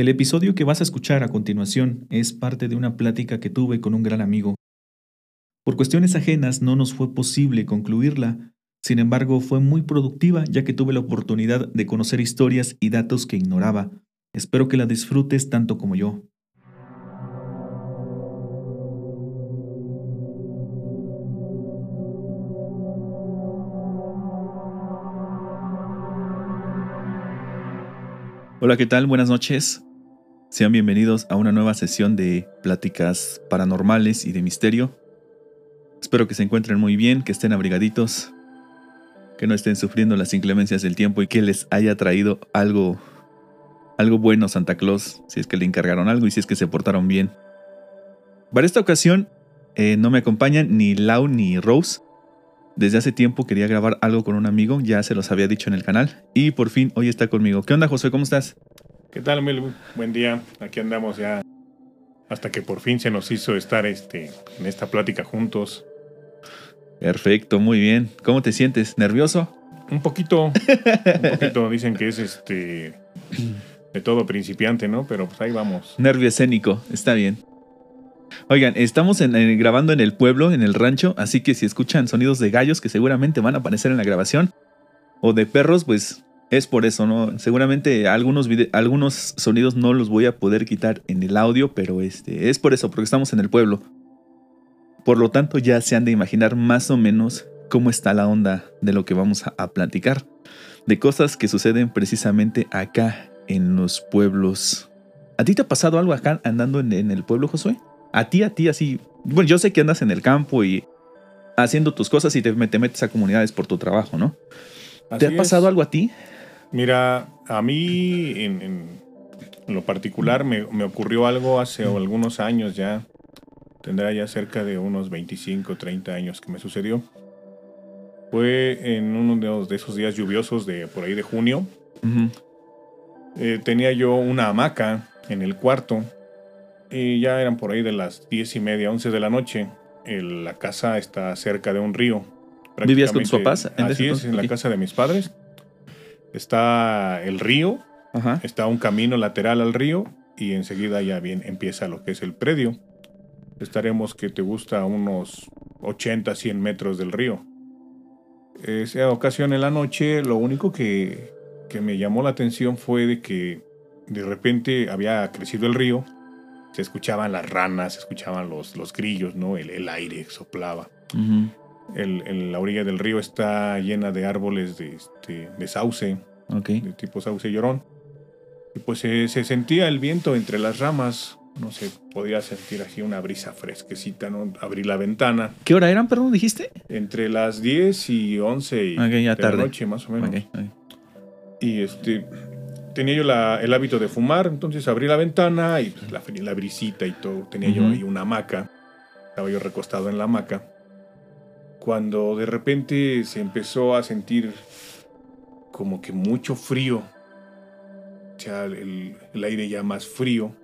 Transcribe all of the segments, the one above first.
El episodio que vas a escuchar a continuación es parte de una plática que tuve con un gran amigo. Por cuestiones ajenas no nos fue posible concluirla, sin embargo fue muy productiva ya que tuve la oportunidad de conocer historias y datos que ignoraba. Espero que la disfrutes tanto como yo. Hola, ¿qué tal? Buenas noches. Sean bienvenidos a una nueva sesión de pláticas paranormales y de misterio. Espero que se encuentren muy bien, que estén abrigaditos, que no estén sufriendo las inclemencias del tiempo y que les haya traído algo algo bueno Santa Claus, si es que le encargaron algo y si es que se portaron bien. Para esta ocasión eh, no me acompañan ni Lau ni Rose. Desde hace tiempo quería grabar algo con un amigo, ya se los había dicho en el canal y por fin hoy está conmigo. ¿Qué onda José? ¿Cómo estás? ¿Qué tal, Mel? Buen día. Aquí andamos ya hasta que por fin se nos hizo estar este, en esta plática juntos. Perfecto, muy bien. ¿Cómo te sientes? ¿Nervioso? Un poquito, un poquito. Dicen que es este de todo principiante, ¿no? Pero pues ahí vamos. Nervio escénico, está bien. Oigan, estamos grabando en el pueblo, en el rancho, así que si escuchan sonidos de gallos que seguramente van a aparecer en la grabación, o de perros, pues es por eso, ¿no? Seguramente algunos, algunos sonidos no los voy a poder quitar en el audio, pero este, es por eso, porque estamos en el pueblo. Por lo tanto, ya se han de imaginar más o menos cómo está la onda de lo que vamos a, a platicar, de cosas que suceden precisamente acá en los pueblos. ¿A ti te ha pasado algo acá andando en, el pueblo, Josué? A ti, a ti, así. Bueno, yo sé que andas en el campo y haciendo tus cosas y te, metes a comunidades por tu trabajo, ¿no? ¿Te ha pasado algo a ti? Mira, a mí en, lo particular me, ocurrió algo hace algunos años ya. Tendrá ya cerca de unos 25, 30 años que me sucedió. Fue en uno de esos días lluviosos de por ahí de junio. Eh, tenía yo una hamaca en el cuarto y ya eran por ahí de las diez y media, once de la noche. la casa está cerca de un río. ¿Vivías con tus papás? así es, en la casa de mis padres. Está el río, está un camino lateral al río y enseguida ya bien empieza lo que es el predio. Estaremos que te gusta unos 80, 100 metros del río. Esa ocasión en la noche, lo único que que me llamó la atención fue de que de repente había crecido el río, se escuchaban las ranas, se escuchaban los, los grillos, ¿no? El, aire soplaba. El, la orilla del río está llena de árboles de, este, de sauce, de tipo sauce llorón. Y pues se, sentía el viento entre las ramas, no se podía sentir así una brisa fresquecita, ¿no? Abrí la ventana. ¿Qué hora eran, perdón, dijiste? Entre las 10 y 11 y de la noche, más o menos. Y este, tenía yo el hábito de fumar, entonces abrí la ventana y pues, la, la, brisita y todo. Tenía yo ahí una hamaca, estaba yo recostado en la hamaca. Cuando de repente se empezó a sentir como que mucho frío, o sea, el, aire ya más frío.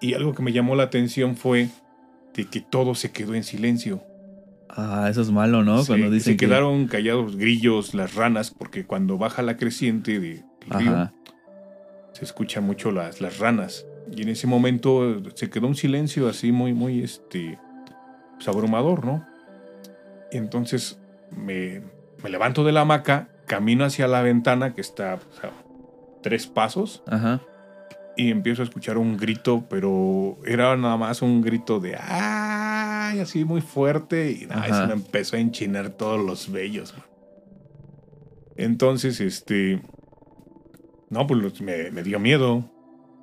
Y algo que me llamó la atención fue de que todo se quedó en silencio. Ah, eso es malo, ¿no? cuando dicen se quedaron callados grillos, las ranas, porque cuando baja la creciente del río, se escuchan mucho las, las ranas. Y en ese momento se quedó un silencio así muy, muy, este, pues, abrumador, ¿no? Y entonces me, me, levanto de la hamaca, camino hacia la ventana que está tres pasos. Ajá y empiezo a escuchar un grito, pero era nada más un grito de ¡ay! así muy fuerte y nada, me empezó a enchinar todos los vellos. Entonces, este, no, pues me, me, dio miedo.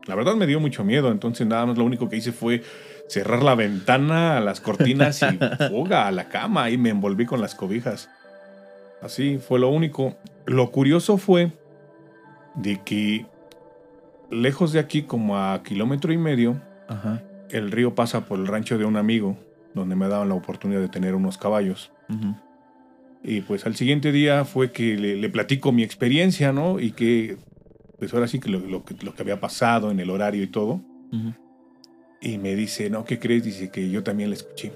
La verdad me dio mucho miedo, entonces nada más lo único que hice fue cerrar la ventana, las cortinas y fuga a la cama y me envolví con las cobijas. Así fue lo único. Lo curioso fue de que lejos de aquí, como a kilómetro y medio, el río pasa por el rancho de un amigo, donde me daban la oportunidad de tener unos caballos. Y pues al siguiente día fue que le, platico mi experiencia, ¿no? Y que, pues ahora sí que lo, que lo, que había pasado en el horario y todo. Y me dice, no, ¿qué crees? Dice que yo también la escuché.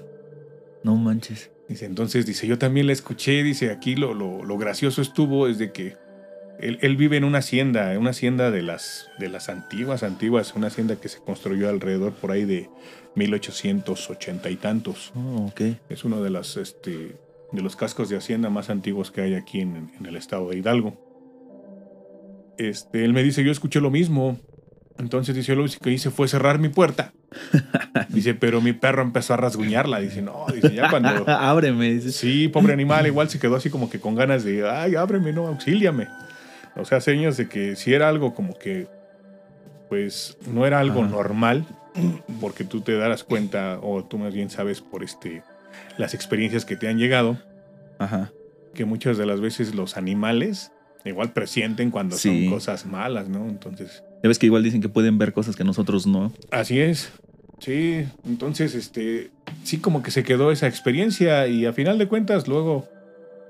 No manches. Dice, entonces, dice, yo también la escuché. Dice, aquí lo, lo, lo gracioso estuvo es de que Él, vive en una hacienda, en una hacienda de las, de las antiguas, antiguas, una hacienda que se construyó alrededor por ahí de 1880 y tantos. Oh, Es uno de, las, este, de los cascos de hacienda más antiguos que hay aquí en, en el estado de Hidalgo. Este, él me dice, yo escuché lo mismo. Entonces dice, lo que hice fue cerrar mi puerta. Dice, pero mi perro empezó a rasguñarla. Dice, no, dice, ya cuando... ábreme. Sí, pobre animal, igual se quedó así como que con ganas de, ay, ábreme, no, auxíliame. O sea, señas de que si era algo como que, pues, no era algo normal, porque tú te darás cuenta, o tú más bien sabes por este, las experiencias que te han llegado, Ajá. que muchas de las veces los animales igual presienten cuando son cosas malas, ¿no? Entonces. Ya ves que igual dicen que pueden ver cosas que nosotros no. Así es. Sí, entonces, este, sí como que se quedó esa experiencia y a final de cuentas luego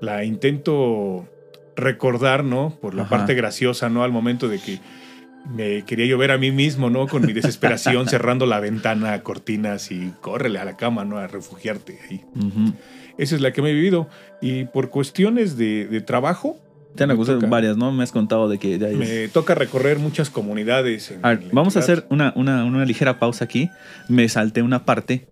la intento recordar, ¿no? Por la parte graciosa, ¿no? Al momento de que me quería llover a mí mismo, ¿no? Con mi desesperación cerrando la ventana, cortinas y córrele a la cama, ¿no? A refugiarte ahí. Esa es la que me he vivido. Y por cuestiones de, de trabajo, te han acusado varias, ¿no? Me has contado de que ya Me toca recorrer muchas comunidades. vamos a hacer una, una, ligera pausa aquí. Me salté una parte.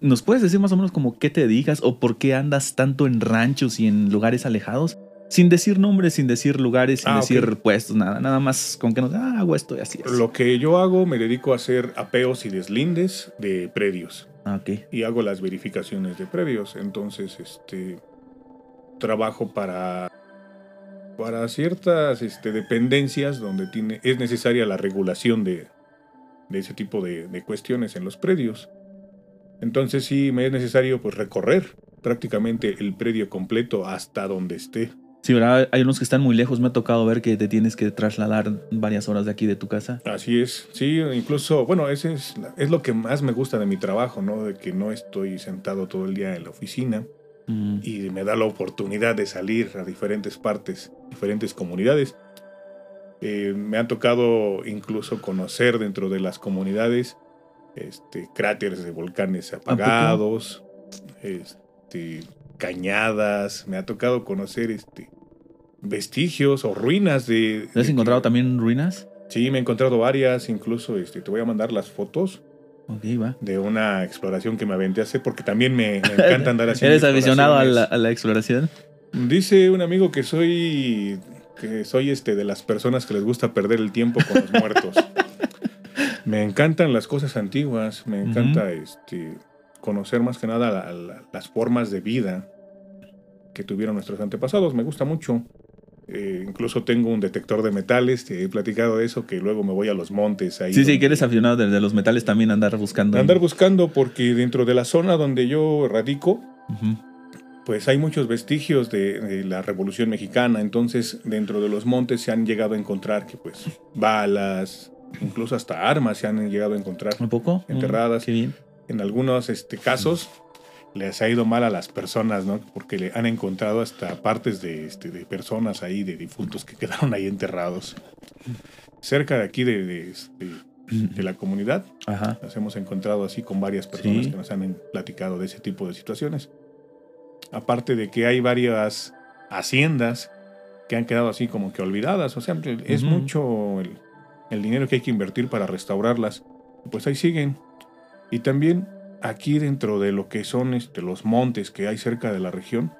¿Nos puedes decir más o menos como qué te dedicas o por qué andas tanto en ranchos y en lugares alejados? Sin decir nombres, sin decir lugares, sin ah, decir puestos, nada. Nada más con que nos ah, hago esto y así es. Lo que yo hago, me dedico a hacer apeos y deslindes de predios. Ah, ok. Y hago las verificaciones de predios. Entonces, este. Trabajo para para ciertas este, dependencias donde tiene, es necesaria la regulación de, ese tipo de, cuestiones en los predios. Entonces sí me es necesario pues recorrer prácticamente el predio completo hasta donde esté. Sí, ¿verdad? Hay unos que están muy lejos. Me ha tocado ver que te tienes que trasladar varias horas de aquí de tu casa. Así es. Sí, incluso, bueno, ese es, es lo que más me gusta de mi trabajo, ¿no? De que no estoy sentado todo el día en la oficina y me da la oportunidad de salir a diferentes partes, diferentes comunidades. Eh, me ha tocado incluso conocer dentro de las comunidades este, cráteres de volcanes apagados, este, cañadas, me ha tocado conocer este, vestigios o ruinas de... ¿Has encontrado también ruinas? Sí, me he encontrado varias, incluso este, te voy a mandar las fotos de una exploración que me aventé hace, porque también me, encanta andar haciendo. ¿Eres aficionado a la, exploración? Dice un amigo que soy que soy este de las personas que les gusta perder el tiempo con los muertos. me encantan las cosas antiguas, me encanta este, conocer más que nada las formas de vida que tuvieron nuestros antepasados, me gusta mucho. Eh, incluso tengo un detector de metales, te he platicado de eso, que luego me voy a los montes. Ahí sí, sí, que eres aficionado de, los metales también, andar buscando. Andar buscando, porque dentro de la zona donde yo radico, pues hay muchos vestigios de, la Revolución Mexicana. Entonces, dentro de los montes se han llegado a encontrar que, pues, balas, incluso hasta armas se han llegado a encontrar. ¿Un poco? Enterradas. Mm, qué bien. En algunos este, casos les ha ido mal a las personas, ¿no? Porque le han encontrado hasta partes de, este, de personas ahí, de difuntos que quedaron ahí enterrados. Cerca de aquí de, de, este, la comunidad, Ajá. nos hemos encontrado así con varias personas que nos han platicado de ese tipo de situaciones. Aparte de que hay varias haciendas que han quedado así como que olvidadas, o sea, es mucho el, el dinero que hay que invertir para restaurarlas. Pues ahí siguen. Y también aquí dentro de lo que son este, los montes que hay cerca de la región,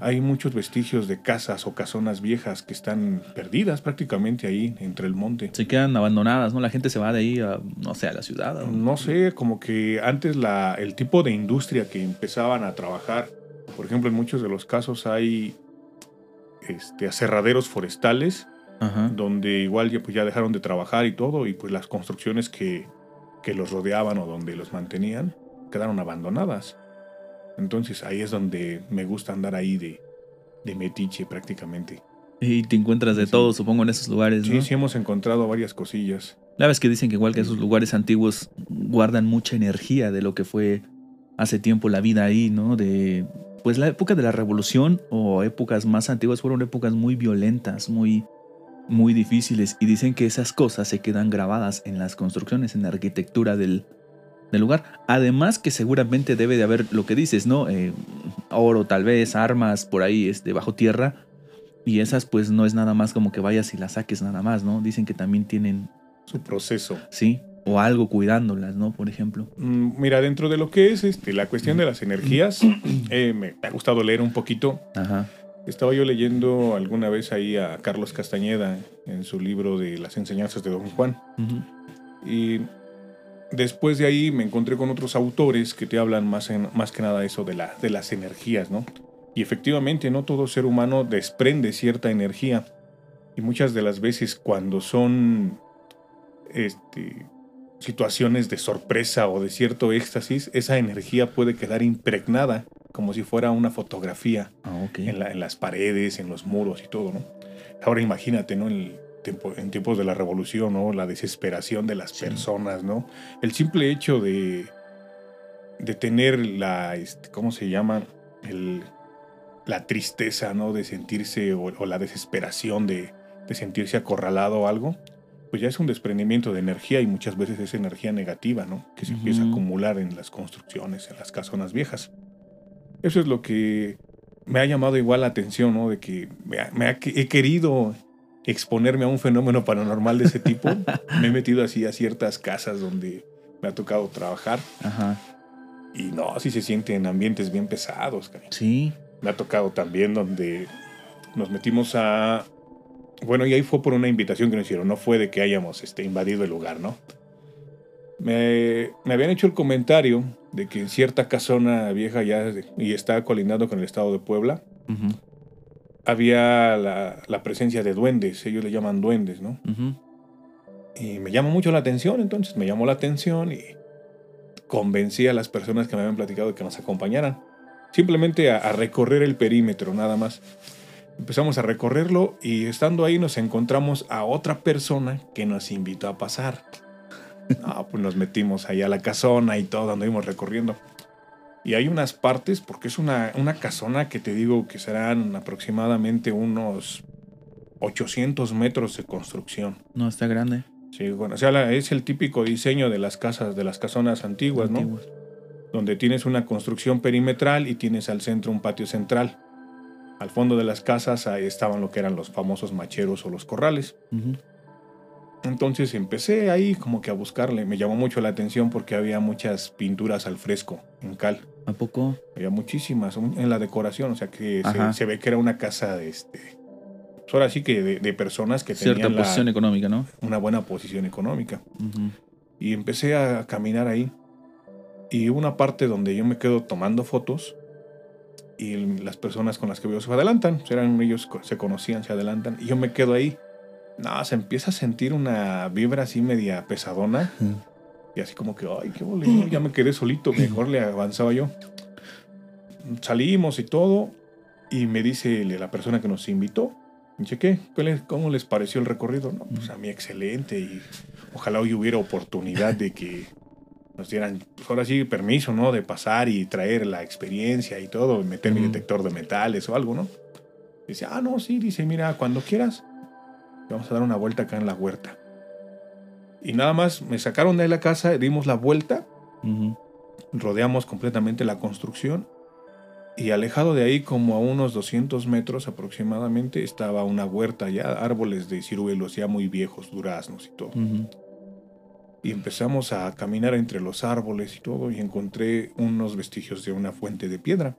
hay muchos vestigios de casas o casonas viejas que están perdidas prácticamente ahí entre el monte. Se quedan abandonadas, ¿no? La gente se va de ahí a, no sé, a la ciudad. No sé, como que antes la, el tipo de industria que empezaban a trabajar, por ejemplo, en muchos de los casos hay este, aserraderos forestales, donde igual ya, pues, ya dejaron de trabajar y todo, y pues las construcciones que, que los rodeaban o donde los mantenían, quedaron abandonadas. Entonces ahí es donde me gusta andar ahí de, de metiche prácticamente. Y te encuentras de todo, supongo, en esos lugares. Sí, sí, hemos encontrado varias cosillas. La vez que dicen que igual que esos lugares antiguos guardan mucha energía de lo que fue hace tiempo la vida ahí, ¿no? De pues la época de la revolución o épocas más antiguas fueron épocas muy violentas, muy muy difíciles y dicen que esas cosas se quedan grabadas en las construcciones, en la arquitectura del, del lugar. Además que seguramente debe de haber lo que dices, ¿no? Eh, oro tal vez, armas por ahí este, bajo tierra. Y esas pues no es nada más como que vayas y las saques nada más, ¿no? Dicen que también tienen... Su proceso. Sí, o algo cuidándolas, ¿no? Por ejemplo. Mm, mira, dentro de lo que es este, la cuestión de las energías, eh, me ha gustado leer un poquito. Ajá. Estaba yo leyendo alguna vez ahí a Carlos Castañeda en su libro de las enseñanzas de Don Juan. Y después de ahí me encontré con otros autores que te hablan más, en, más que nada eso de, la, de las energías, ¿no? Y efectivamente, no todo ser humano desprende cierta energía. Y muchas de las veces cuando son este, situaciones de sorpresa o de cierto éxtasis, esa energía puede quedar impregnada como si fuera una fotografía ah, en, las paredes, en los muros y todo, ¿no? Ahora imagínate, ¿no? En, en tiempos de la revolución, ¿no? La desesperación de las personas, ¿no? El simple hecho de, de tener la, este, ¿cómo se llama? El, la tristeza, ¿no? De sentirse, o, la desesperación de, de, sentirse acorralado o algo, pues ya es un desprendimiento de energía y muchas veces es energía negativa, ¿no? Que se empieza a acumular en las construcciones, en las casonas viejas. Eso es lo que me ha llamado igual la atención, ¿no? De que me, he querido exponerme a un fenómeno paranormal de ese tipo. me he metido así a ciertas casas donde me ha tocado trabajar. Ajá. Y no, así se sienten ambientes bien pesados. Cariño. Sí me ha tocado también donde nos metimos a... Bueno, y ahí fue por una invitación que nos hicieron, no fue de que hayamos este, invadido el lugar, ¿no? Me, habían hecho el comentario de que en cierta casona vieja ya y está colindando con el estado de Puebla, había la, presencia de duendes, ellos le llaman duendes, ¿no? Y me llamó mucho la atención, entonces me llamó la atención y convencí a las personas que me habían platicado de que nos acompañaran simplemente a, recorrer el perímetro, nada más. Empezamos a recorrerlo y estando ahí nos encontramos a otra persona que nos invitó a pasar. Ah, pues nos metimos ahí a la casona y todo, anduvimos recorriendo. Y hay unas partes, porque es una, una casona que te digo que serán aproximadamente unos 800 metros de construcción. No, está grande. Sí, bueno, o sea, es el típico diseño de las casas, de las casonas antiguas, antiguas. ¿no? donde tienes una construcción perimetral y tienes al centro un patio central. Al fondo de las casas ahí estaban lo que eran los famosos macheros o los corrales. Entonces empecé ahí como que a buscarle. Me llamó mucho la atención porque había muchas pinturas al fresco en cal. ¿A poco? Había muchísimas en la decoración, o sea que se, ve que era una casa de este. Pues ahora sí que de, personas que tenían. Cierta posición económica, ¿no? Una buena posición económica. Y empecé a caminar ahí y una parte donde yo me quedo tomando fotos y las personas con las que veo se adelantan, eran ellos se conocían, se adelantan y yo me quedo ahí. No, se empieza a sentir una vibra así media pesadona y así como que, ay, qué bolero, ya me quedé solito, mejor le avanzaba yo. Salimos y todo y me dice la persona que nos invitó, ¿qué? ¿Cómo les pareció el recorrido? No, pues a mí excelente y ojalá hoy hubiera oportunidad de que nos dieran, pues ahora sí, permiso, ¿no? De pasar y traer la experiencia y todo, meter mi detector de metales o algo, ¿no? Dice, ah, no, sí, dice, mira, cuando quieras, vamos a dar una vuelta acá en la huerta. Y nada más me sacaron de la casa, dimos la vuelta, rodeamos completamente la construcción. Y alejado de ahí como a unos 200 metros aproximadamente estaba una huerta ya, árboles de ciruelos ya muy viejos, duraznos y todo. Y empezamos a caminar entre los árboles y todo y encontré unos vestigios de una fuente de piedra.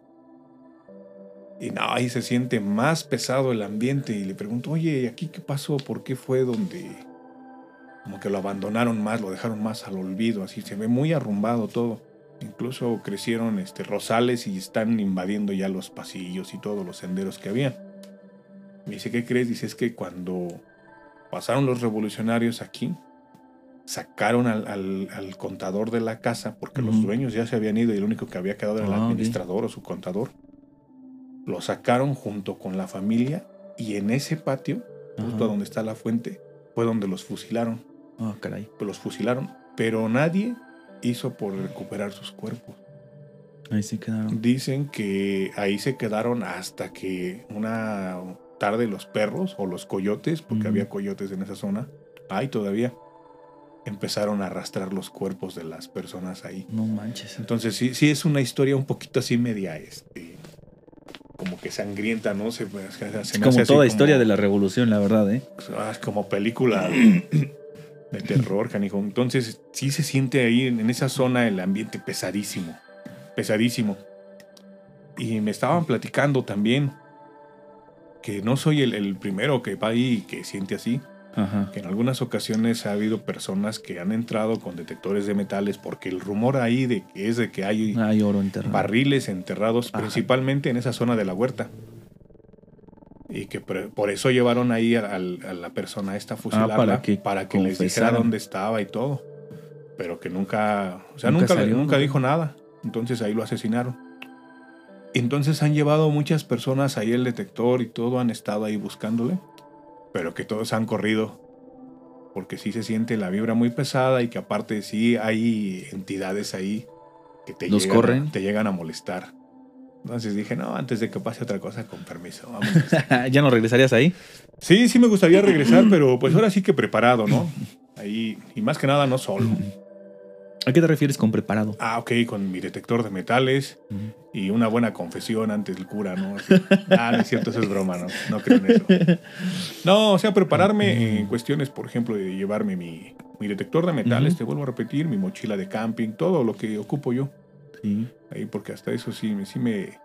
Y no, ahí se siente más pesado el ambiente y le pregunto, oye, ¿aquí qué pasó? ¿Por qué fue donde como que lo abandonaron más, lo dejaron más al olvido? Así se ve muy arrumbado todo. Incluso crecieron este, rosales y están invadiendo ya los pasillos y todos los senderos que había. Me dice, ¿qué crees? Dice, es que cuando pasaron los revolucionarios aquí, sacaron al, contador de la casa porque los dueños ya se habían ido y el único que había quedado era el ah, administrador o su contador. Lo sacaron junto con la familia y en ese patio, justo donde está la fuente, fue donde los fusilaron. Ah, caray. Pues los fusilaron, pero nadie hizo por recuperar sus cuerpos. Ahí se quedaron. Dicen que ahí se quedaron hasta que una tarde los perros o los coyotes, porque había coyotes en esa zona, hay todavía, empezaron a arrastrar los cuerpos de las personas ahí. No manches. Entonces sí, sí es una historia un poquito así media, este, como que sangrienta, ¿no? Se, como toda historia de la revolución, la verdad, ¿eh? Ah, como película de terror, canijo. Entonces, sí se siente ahí en esa zona el ambiente pesadísimo, pesadísimo. Y me estaban platicando también que no soy el, primero que va ahí y que siente así. Que en algunas ocasiones ha habido personas que han entrado con detectores de metales porque el rumor ahí de es de que hay, oro barriles enterrados principalmente en esa zona de la huerta. Y que por eso llevaron ahí a, la persona esta fusilada ah, para que, para que les dijera dónde estaba y todo. Pero que nunca, o sea, nunca, nunca dijo nada. Entonces ahí lo asesinaron. Entonces han llevado muchas personas ahí el detector y todo, han estado ahí buscándole, pero que todos han corrido porque sí se siente la vibra muy pesada y que aparte sí hay entidades ahí que te, llegan, corren. te llegan a molestar. Entonces dije, no, antes de que pase otra cosa, con permiso. ¿Ya no regresarías ahí? Sí, sí me gustaría regresar, pero pues ahora sí que preparado, ¿no? Ahí, y más que nada no solo. ¿A qué te refieres con preparado? Ah, ok, con mi detector de metales y una buena confesión antes del cura, ¿no? ah, no es cierto, eso es broma, ¿no? No creo en eso. No, o sea, prepararme en cuestiones, por ejemplo, de llevarme mi, detector de metales, te vuelvo a repetir, mi mochila de camping, todo lo que ocupo yo. Sí. Ahí, porque hasta eso sí, sí me,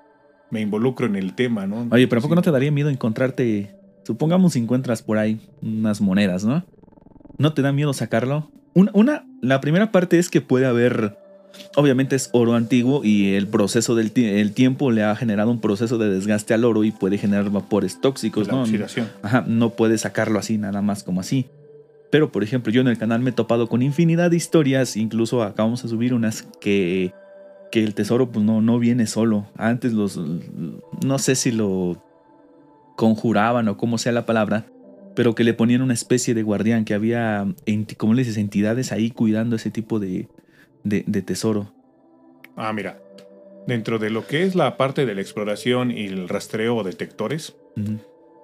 me involucro en el tema, ¿no? Oye, pero ¿a poco no te daría miedo encontrarte, supongamos encuentras por ahí unas monedas, ¿no? ¿No te da miedo sacarlo? Una, la primera parte es que puede haber, obviamente es oro antiguo y el proceso del el tiempo le ha generado un proceso de desgaste al oro y puede generar vapores tóxicos, ¿no? Ajá, no puede sacarlo así, nada más como así. Pero, por ejemplo, yo en el canal me he topado con infinidad de historias, incluso acabamos de subir unas que, que el tesoro pues no, no viene solo. Antes los, no sé si lo conjuraban o como sea la palabra, pero que le ponían una especie de guardián, que había, como le dices, entidades ahí cuidando ese tipo de, tesoro. Ah, mira, dentro de lo que es la parte de la exploración y el rastreo de detectores,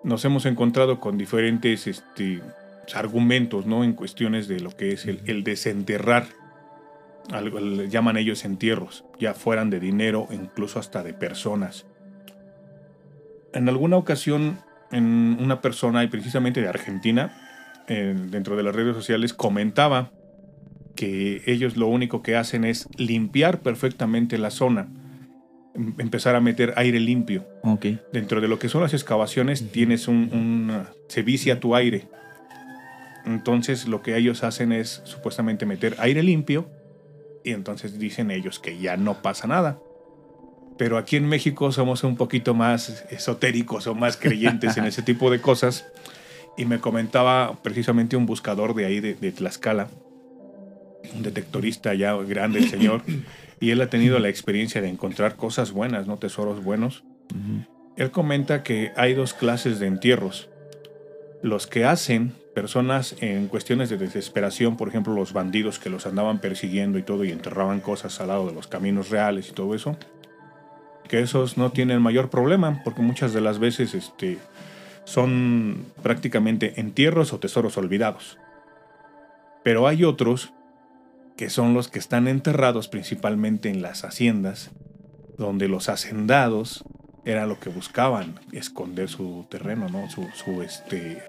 nos hemos encontrado con diferentes este, argumentos, ¿no? En cuestiones de lo que es el, desenterrar, algo, llaman ellos entierros, ya fueran de dinero, incluso hasta de personas. En alguna ocasión en una persona, y precisamente de Argentina, dentro de las redes sociales, comentaba que ellos lo único que hacen es limpiar perfectamente la zona, em, empezar a meter aire limpio. Okay. Dentro de lo que son las excavaciones tienes un, se vicia tu aire. Entonces lo que ellos hacen es supuestamente meter aire limpio y entonces dicen ellos que ya no pasa nada pero aquí en México somos un poquito más esotéricos o más creyentes en ese tipo de cosas. Y me comentaba precisamente un buscador de ahí, de, Tlaxcala, un detectorista ya grande el señor, y él ha tenido la experiencia de encontrar cosas buenas, no tesoros buenos. Él comenta que hay dos clases de entierros. Los que hacen personas en cuestiones de desesperación, por ejemplo, los bandidos que los andaban persiguiendo y todo y enterraban cosas al lado de los caminos reales y todo eso que esos no tienen mayor problema, porque muchas de las veces este, son prácticamente entierros o tesoros olvidados. Pero hay otros que son los que están enterrados principalmente en las haciendas, donde los hacendados era lo que buscaban, esconder su terreno, ¿no? Su, su, este,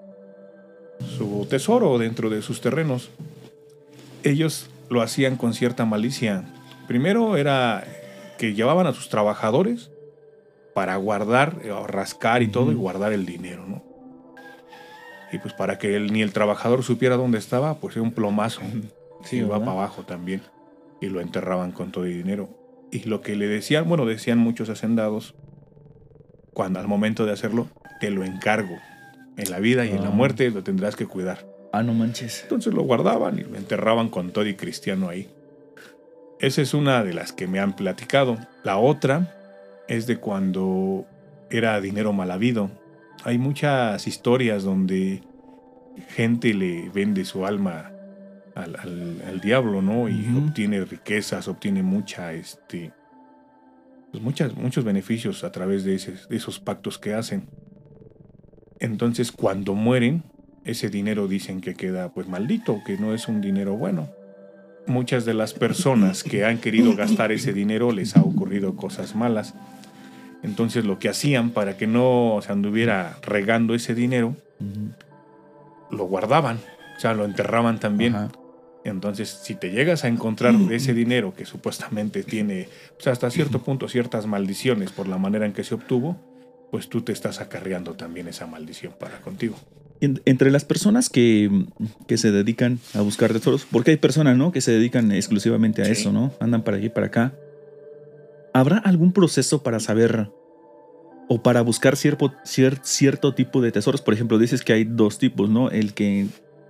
su tesoro dentro de sus terrenos. Ellos lo hacían con cierta malicia. Primero era que llevaban a sus trabajadores para guardar, eh, rascar y todo, y guardar el dinero, ¿no? Y pues para que ni el trabajador supiera dónde estaba, pues era un plomazo. Sí, iba para abajo también. Y lo enterraban con todo el dinero. Y lo que le decían, bueno, decían muchos hacendados, cuando al momento de hacerlo, te lo encargo. En la vida y en la ah. muerte lo tendrás que cuidar. Ah, no manches. Entonces lo guardaban y lo enterraban con todo y cristiano ahí. Esa es una de las que me han platicado. La otra es de cuando era dinero mal habido. Hay muchas historias donde gente le vende su alma al, diablo, ¿no? Y obtiene riquezas, obtiene mucha, este, pues muchas, muchos beneficios a través de, de esos pactos que hacen. Entonces, cuando mueren, ese dinero dicen que queda pues maldito, que no es un dinero bueno muchas de las personas que han querido gastar ese dinero les ha ocurrido cosas malas. Entonces lo que hacían para que no se anduviera regando ese dinero, lo guardaban, o sea, lo enterraban también. Entonces, si te llegas a encontrar ese dinero que supuestamente tiene, pues hasta cierto punto, ciertas maldiciones por la manera en que se obtuvo, pues tú te estás acarreando también esa maldición para contigo. Entre las personas que, se dedican a buscar tesoros, porque hay personas, ¿no? Que se dedican exclusivamente a eso, ¿no? Andan para y para acá. ¿Habrá algún proceso para saber o para buscar cierto, cierto tipo de tesoros? Por ejemplo, dices que hay dos tipos, ¿no? El que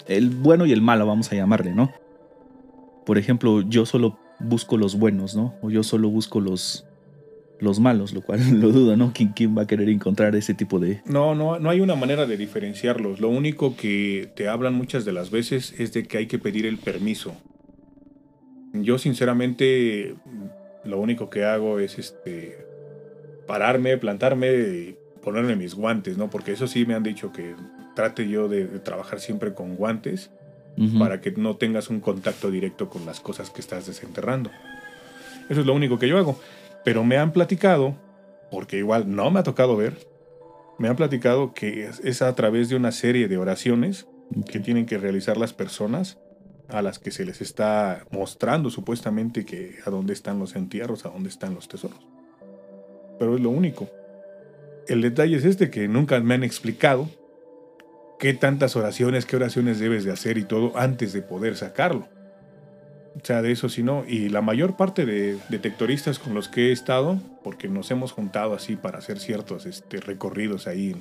el bueno y el malo, vamos a llamarle, ¿no? Por ejemplo, yo solo busco los buenos, ¿no? O yo solo busco los, los malos, lo cual lo dudo, ¿no? ¿Quién, ¿Quién, va a querer encontrar ese tipo de...? No, no, no hay una manera de diferenciarlos. Lo único que te hablan muchas de las veces es de que hay que pedir el permiso. Yo sinceramente lo único que hago es este pararme, plantarme y ponerme mis guantes, ¿no? Porque eso sí me han dicho que trate yo de trabajar siempre con guantes para que no tengas un contacto directo con las cosas que estás desenterrando. Eso es lo único que yo hago. Pero me han platicado, porque igual no me ha tocado ver, me han platicado que es, a través de una serie de oraciones que tienen que realizar las personas a las que se les está mostrando supuestamente que a dónde están los entierros, a dónde están los tesoros. Pero es lo único. El detalle es este que nunca me han explicado qué tantas oraciones, qué oraciones debes de hacer y todo antes de poder sacarlo. O sea, de eso sí no. Y la mayor parte de detectoristas con los que he estado, porque nos hemos juntado así para hacer ciertos este, recorridos ahí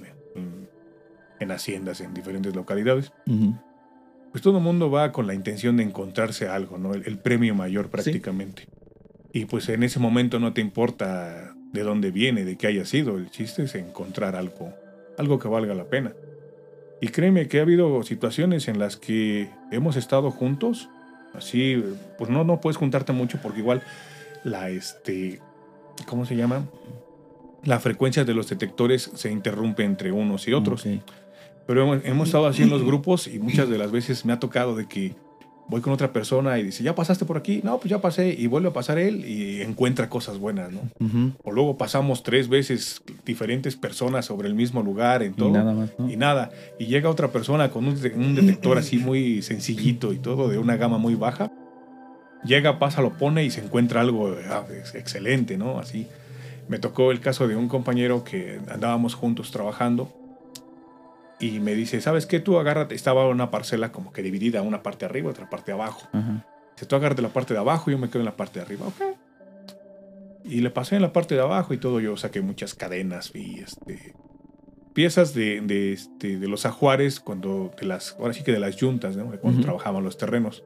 en, haciendas, en diferentes localidades, pues todo el mundo va con la intención de encontrarse algo, ¿no? El, premio mayor prácticamente. Y pues en ese momento no te importa de dónde viene, de qué haya sido. El chiste es encontrar algo, algo que valga la pena. Y créeme que ha habido situaciones en las que hemos estado juntos, así, pues no, no puedes juntarte mucho porque igual la, este, ¿cómo se llama? La frecuencia de los detectores se interrumpe entre unos y otros. Pero hemos, hemos estado así en los grupos y muchas de las veces me ha tocado de que voy con otra persona y dice, ¿ya pasaste por aquí? No, pues ya pasé. Y vuelve a pasar él y encuentra cosas buenas, ¿no? O luego pasamos tres veces diferentes personas sobre el mismo lugar en todo. Y nada más, Y nada. Y llega otra persona con un, detector así muy sencillito y todo, de una gama muy baja. Llega, pasa, lo pone y se encuentra algo ah, excelente, ¿no? Así. Me tocó el caso de un compañero que andábamos juntos trabajando y me dice, ¿sabes qué? Tú agárrate. Estaba una parcela como que dividida, una parte arriba, otra parte abajo. Si tú agárrate la parte de abajo, yo me quedo en la parte de arriba. Ok. Y le pasé en la parte de abajo y todo. Yo saqué muchas cadenas y este, piezas de, de, este, de los ajuares, cuando de las, ahora sí que de las yuntas, ¿no? cuando trabajaban los terrenos.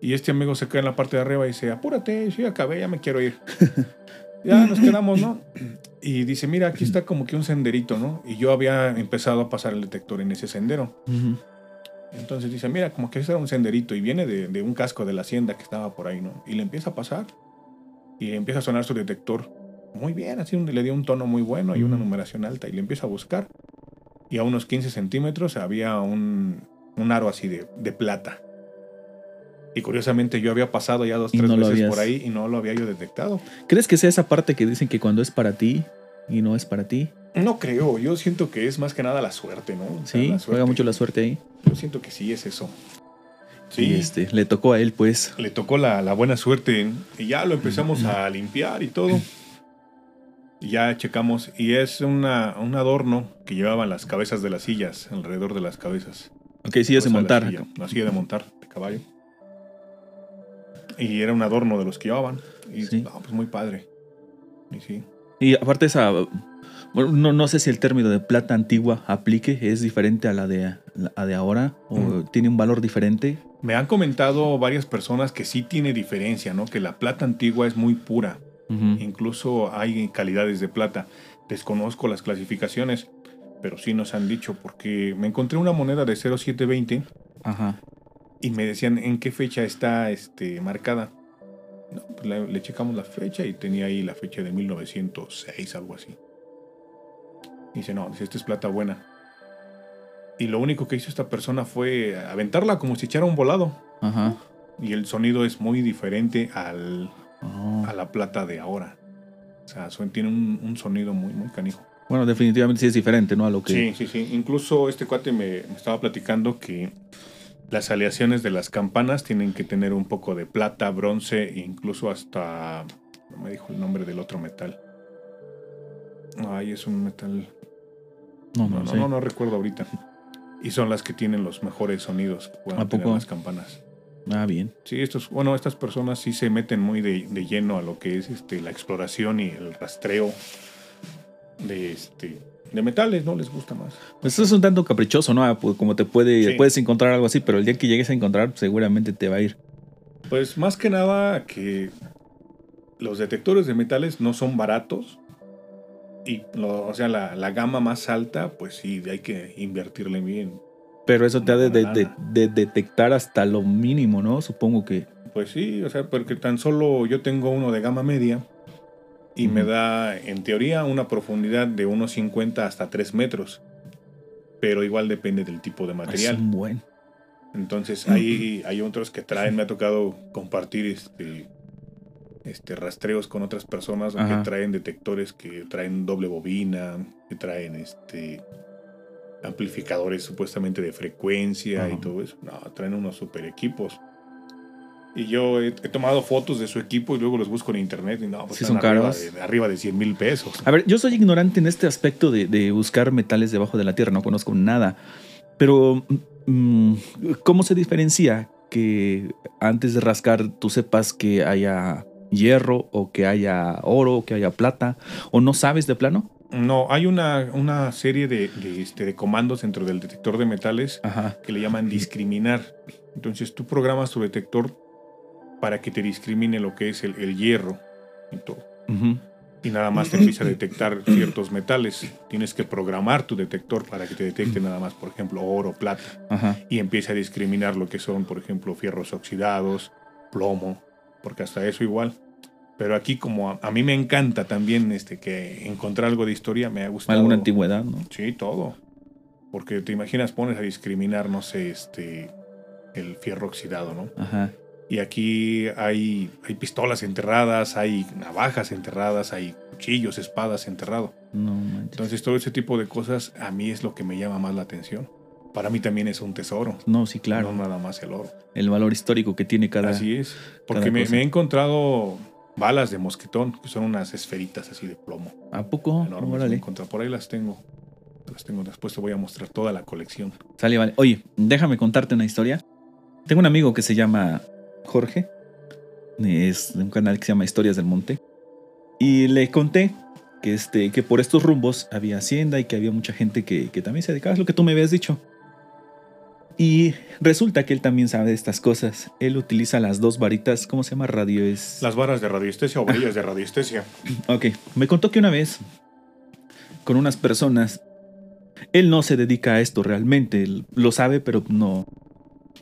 Y este amigo se queda en la parte de arriba y dice, apúrate, yo ya acabé, ya me quiero ir. ya nos quedamos, ¿no? y dice, mira, aquí está como que un senderito, ¿no? Y yo había empezado a pasar el detector en ese sendero. Entonces dice, mira, como que ese era un senderito y viene de, un casco de la hacienda que estaba por ahí, ¿no? Y le empieza a pasar y empieza a sonar su detector. Muy bien, así le dio un tono muy bueno y una numeración alta y le empieza a buscar. Y a unos 15 centímetros había un, un aro así de, de plata. Y curiosamente yo había pasado ya dos, tres veces por ahí y no lo había yo detectado. ¿Crees que sea esa parte que dicen que cuando es para ti y no es para ti? No creo, yo siento que es más que nada la suerte, ¿no? sí, juega mucho la suerte ahí. Yo siento que sí es eso. Sí. este, le tocó a él, pues. Le tocó la, buena suerte y ya lo empezamos a limpiar y todo. Y ya checamos. Y es una, un adorno que llevaban las cabezas de las sillas, alrededor de las cabezas. Ok, sillas de montar. La silla, de montar, de caballo. Y era un adorno de los que llevaban. Y sí. pues muy padre. Y sí. Y aparte esa, no, no sé si el término de plata antigua aplique, es diferente a la de, de ahora o tiene un valor diferente. Me han comentado varias personas que sí tiene diferencia, ¿no? Que la plata antigua es muy pura. Incluso hay calidades de plata. Desconozco las clasificaciones, pero sí nos han dicho porque me encontré una moneda de 0720 Ajá. Y me decían en qué fecha está este, marcada. Pues le, checamos la fecha y tenía ahí la fecha de 1906, algo así. dice, no, dice, esta es plata buena. Y lo único que hizo esta persona fue aventarla como si echara un volado. Ajá. Y el sonido es muy diferente al, oh. a la plata de ahora. O sea, tiene un, sonido muy, muy canijo. Bueno, definitivamente sí es diferente, ¿no? A lo que... Sí, sí, sí. Incluso este cuate me, estaba platicando que las aleaciones de las campanas tienen que tener un poco de plata, bronce e incluso hasta... No me dijo el nombre del otro metal. Ay, es un metal... No, no, no, no, no, recuerdo ahorita. Y son las que tienen los mejores sonidos puedan tener las campanas. Ah, bien. Sí, estos, bueno, estas personas sí se meten muy de, lleno a lo que es este, la exploración y el rastreo de este de metales, ¿no? Les gusta más. Pues eso es un tanto caprichoso, ¿no? Pues como te puede, puedes encontrar algo así, pero el día que llegues a encontrar, seguramente te va a ir. Pues más que nada que los detectores de metales no son baratos. Y, o sea, la, la, gama más alta, pues sí, hay que invertirle bien. Pero eso te ha de, de, detectar hasta lo mínimo, ¿no? Supongo que. Pues sí, o sea, porque tan solo yo tengo uno de gama media y me da, en teoría, una profundidad de unos 50 hasta 3 metros. Pero igual depende del tipo de material. Es buen. Entonces, hay, hay otros que traen, me ha tocado compartir este, este rastreos con otras personas que traen detectores que traen doble bobina, que traen este amplificadores supuestamente de frecuencia y todo eso. No, traen unos super equipos. Y yo he, tomado fotos de su equipo y luego los busco en internet y no, pues son caros. Arriba de, arriba de 100 mil pesos. A ver, yo soy ignorante en este aspecto de, buscar metales debajo de la tierra, no conozco nada. Pero, mm, ¿cómo se diferencia que antes de rascar tú sepas que haya hierro o que haya oro o que haya plata? ¿O no sabes de plano? No, hay una, una serie de, este, de, comandos dentro del detector de metales que le llaman discriminar. Entonces tú programas tu detector para que te discrimine lo que es el, hierro y todo. Y nada más te empieza a detectar ciertos metales. Tienes que programar tu detector para que te detecte nada más, por ejemplo, oro, plata. Y empieza a discriminar lo que son, por ejemplo, fierros oxidados, plomo, porque hasta eso igual. Pero aquí como a, mí me encanta también este que encontrar algo de historia, me ha gustado. Alguna antigüedad, ¿no? Sí, todo. Porque te imaginas, pones a discriminar, no sé, este, el fierro oxidado, ¿no? Ajá. Y aquí hay, hay pistolas enterradas, hay navajas enterradas, hay cuchillos, espadas enterrados. No Entonces todo ese tipo de cosas a mí es lo que me llama más la atención. Para mí también es un tesoro. No, sí, claro. No nada más el oro. El valor histórico que tiene cada. Así es. Porque me, he encontrado balas de mosquetón, que son unas esferitas así de plomo. ¿A poco? Enormes. Por ahí las tengo. Las tengo. Después te voy a mostrar toda la colección. Sale, vale. Oye, déjame contarte una historia. Tengo un amigo que se llama Jorge. Es de un canal que se llama Historias del Monte. Y le conté que, este, que por estos rumbos había hacienda y que había mucha gente que, que también se dedicaba a lo que tú me habías dicho. Y resulta que él también sabe de estas cosas. Él utiliza las dos varitas, ¿cómo se llama? Radio es... Las varas de radiestesia o varillas de radiestesia. ok, me contó que una vez, con unas personas, él no se dedica a esto realmente, lo sabe, pero no,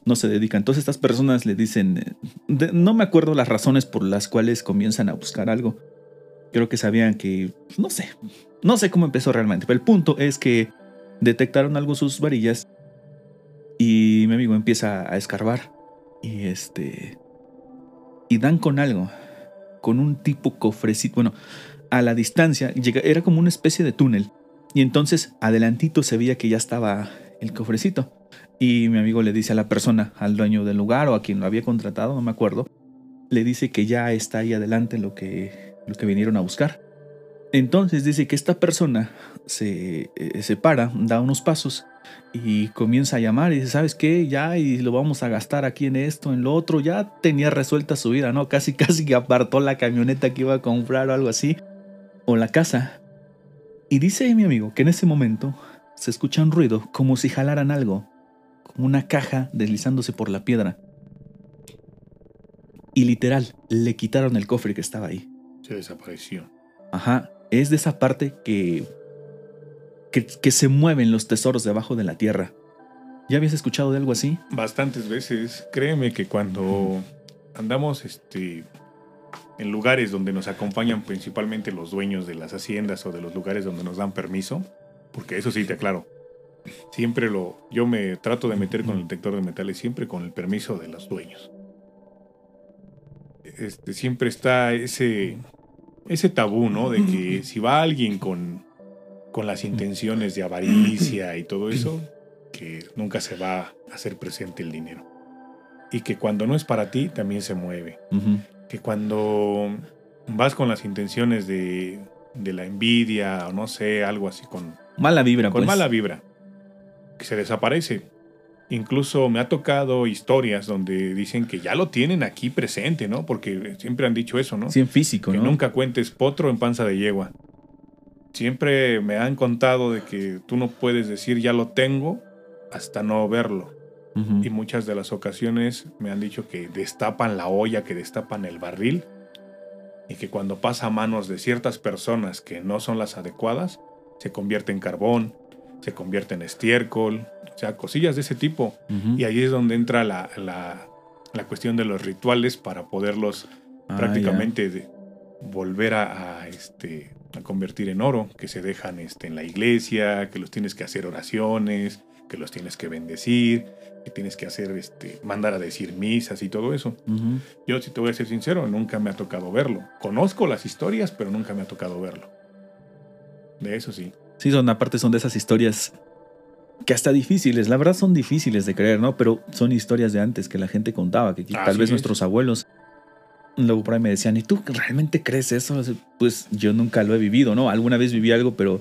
no se dedica. Entonces estas personas le dicen, no me acuerdo las razones por las cuales comienzan a buscar algo. Creo que sabían que, no sé, no sé cómo empezó realmente, pero el punto es que detectaron algo sus varillas y mi amigo empieza a escarbar. Y este. Y dan con algo. Con un tipo cofrecito. Bueno, a la distancia. Llega, era como una especie de túnel. Y entonces adelantito se veía que ya estaba el cofrecito. Y mi amigo le dice a la persona, al dueño del lugar o a quien lo había contratado, no me acuerdo, le dice que ya está ahí adelante lo que, que vinieron a buscar. Entonces dice que esta persona se, eh, se para, da unos pasos y comienza a llamar y dice, ¿sabes qué? Ya, y lo vamos a gastar aquí en esto, en lo otro. Ya tenía resuelta su vida, ¿no? Casi, casi que apartó la camioneta que iba a comprar o algo así, o la casa. Y dice mi amigo que en ese momento se escucha un ruido como si jalaran algo, como una caja deslizándose por la piedra. Y literal, le quitaron el cofre que estaba ahí. Se desapareció. Ajá, es de esa parte que que, se mueven los tesoros debajo de la tierra. ¿Ya habías escuchado de algo así? Bastantes veces. Créeme que cuando andamos este, en lugares donde nos acompañan principalmente los dueños de las haciendas o de los lugares donde nos dan permiso, porque eso sí te aclaro, siempre lo, yo me trato de meter con el detector de metales siempre con el permiso de los dueños. Este, siempre está ese, ese tabú, ¿no? De que si va alguien con, con las intenciones de avaricia y todo eso, que nunca se va a hacer presente el dinero. Y que cuando no es para ti, también se mueve. Que cuando vas con las intenciones de, de, la envidia o no sé, algo así con... Mala vibra, Con pues. mala vibra. Que se desaparece. Incluso me ha tocado historias donde dicen que ya lo tienen aquí presente, ¿no? Porque siempre han dicho eso, ¿no? Sí, en físico, que nunca cuentes potro en panza de yegua. Siempre me han contado de que tú no puedes decir ya lo tengo hasta no verlo. Y muchas de las ocasiones me han dicho que destapan la olla, que destapan el barril, y que cuando pasa a manos de ciertas personas que no son las adecuadas, se convierte en carbón, se convierte en estiércol, o sea, cosillas de ese tipo. Y ahí es donde entra la, la, la, cuestión de los rituales para poderlos ah, prácticamente volver a, este, a convertir en oro, que se dejan este, en la iglesia, que los tienes que hacer oraciones, que los tienes que bendecir, que tienes que hacer, este, mandar a decir misas y todo eso. Yo, si te voy a ser sincero, nunca me ha tocado verlo. Conozco las historias, pero nunca me ha tocado verlo. De eso sí. Sí, son aparte son de esas historias que hasta difíciles, la verdad son difíciles de creer, ¿no? Pero son historias de antes que la gente contaba, que tal vez nuestros abuelos luego por ahí me decían, ¿y tú realmente crees eso? Pues yo nunca lo he vivido, ¿no? Alguna vez viví algo, pero,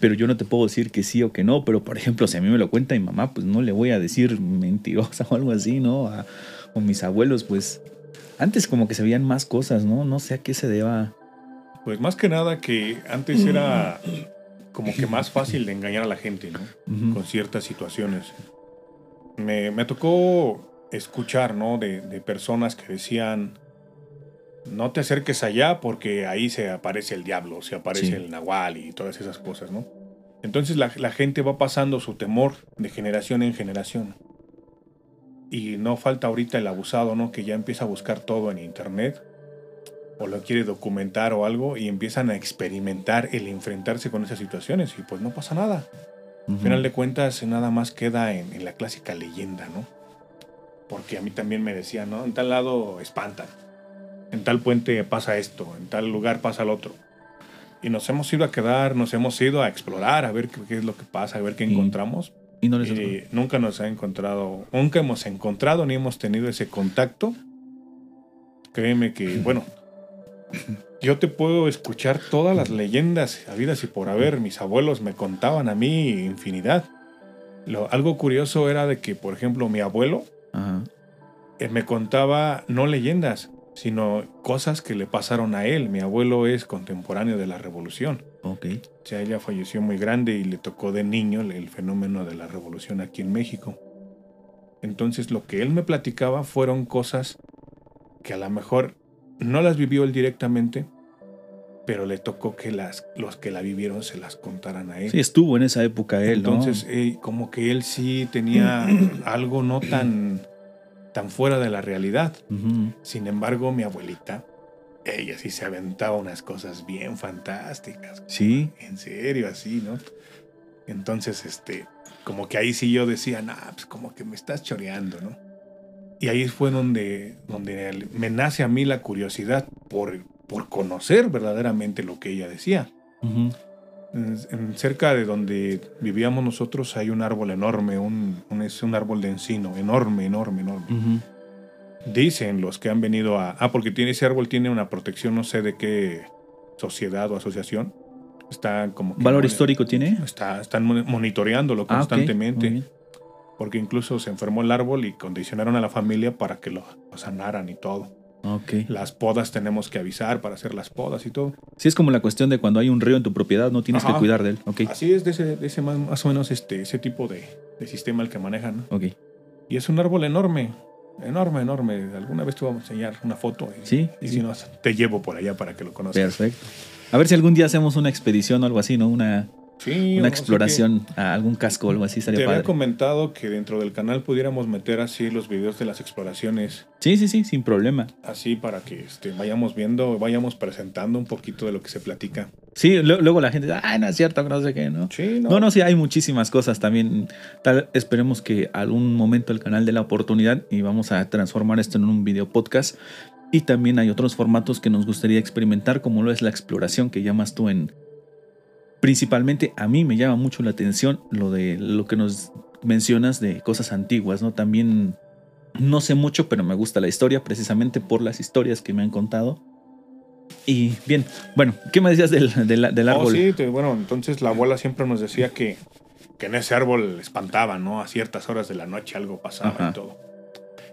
pero yo no te puedo decir que sí o que no. Pero por ejemplo, si a mí me lo cuenta mi mamá, pues no le voy a decir mentirosa o algo así, ¿no? A, o mis abuelos, pues antes como que se veían más cosas, ¿no? No sé a qué se deba. Pues más que nada que antes era como que más fácil de engañar a la gente, ¿no? Con ciertas situaciones. Me, me tocó escuchar, ¿no? De, de, personas que decían, no te acerques allá porque ahí se aparece el diablo, se aparece el nahual y todas esas cosas, ¿no? Entonces la, la gente va pasando su temor de generación en generación. Y no falta ahorita el abusado, ¿no? Que ya empieza a buscar todo en internet o lo quiere documentar o algo y empiezan a experimentar el enfrentarse con esas situaciones y pues no pasa nada. Al final de cuentas nada más queda en, la clásica leyenda, ¿no? Porque a mí también me decían, ¿no? En tal lado espantan, en tal puente pasa esto, en tal lugar pasa el otro. Y nos hemos ido a quedar, nos hemos ido a explorar, a ver qué, es lo que pasa, a ver qué encontramos. Y no nunca nos ha encontrado, nunca hemos encontrado ni hemos tenido ese contacto. Créeme que, bueno, yo te puedo escuchar todas las leyendas habidas y por haber. Mis abuelos me contaban a mí infinidad. Lo, algo curioso era de que, por ejemplo, mi abuelo eh, me contaba no leyendas, sino cosas que le pasaron a él. Mi abuelo es contemporáneo de la revolución. Ok. O sea, ella falleció muy grande y le tocó de niño el fenómeno de la revolución aquí en México. Entonces, lo que él me platicaba fueron cosas que a lo mejor no las vivió él directamente, pero le tocó que las, los que la vivieron se las contaran a él. Sí, estuvo en esa época él, Entonces, eh, como que él sí tenía algo no tan, tan fuera de la realidad. Sin embargo, mi abuelita, ella sí se aventaba unas cosas bien fantásticas. Sí. En serio, así, ¿no? Entonces, este, como que ahí sí yo decía, nah, pues como que me estás choreando, ¿no? Y ahí fue donde, donde me nace a mí la curiosidad por, por conocer verdaderamente lo que ella decía. en, cerca de donde vivíamos nosotros hay un árbol enorme, un, es un árbol de encino, enorme, enorme, enorme. Dicen los que han venido a... Ah, porque tiene, ese árbol tiene una protección, no sé de qué sociedad o asociación. Está como... ¿Valor histórico tiene? Está, están monitoreándolo ah, constantemente porque incluso se enfermó el árbol y condicionaron a la familia para que lo, sanaran y todo. Okay. Las podas tenemos que avisar para hacer las podas y todo. Sí, es como la cuestión de cuando hay un río en tu propiedad, no tienes que cuidar de él. Okay. Así es, de ese, ese más, o menos este, ese tipo de, sistema el que manejan. Okay. Y es un árbol enorme, enorme, enorme. Alguna vez te vamos a enseñar una foto. Y, sí. Y si no, te llevo por allá para que lo conozcas. Perfecto. A ver si algún día hacemos una expedición o algo así, ¿no? Una, una exploración a algún casco o algo así estaría Te había comentado que dentro del canal pudiéramos meter así los videos de las exploraciones. Sí, sí, sí, sin problema. Así para que este, vayamos viendo, vayamos presentando un poquito de lo que se platica. Sí, luego la gente dice, ay, no es cierto, no sé qué, ¿no? Sí, no. No, no, sí, hay muchísimas cosas también. Tal, esperemos que algún momento el canal dé la oportunidad y vamos a transformar esto en un video podcast Y también hay otros formatos que nos gustaría experimentar, como lo es la exploración que llamas tú en... Principalmente a mí me llama mucho la atención lo de lo que nos mencionas de cosas antiguas, ¿no? También no sé mucho, pero me gusta la historia precisamente por las historias que me han contado. Y bien, bueno, ¿qué me decías del, del, oh, árbol? sí, bueno, entonces la abuela siempre nos decía que, que en ese árbol espantaba, ¿no? A ciertas horas de la noche algo pasaba y todo.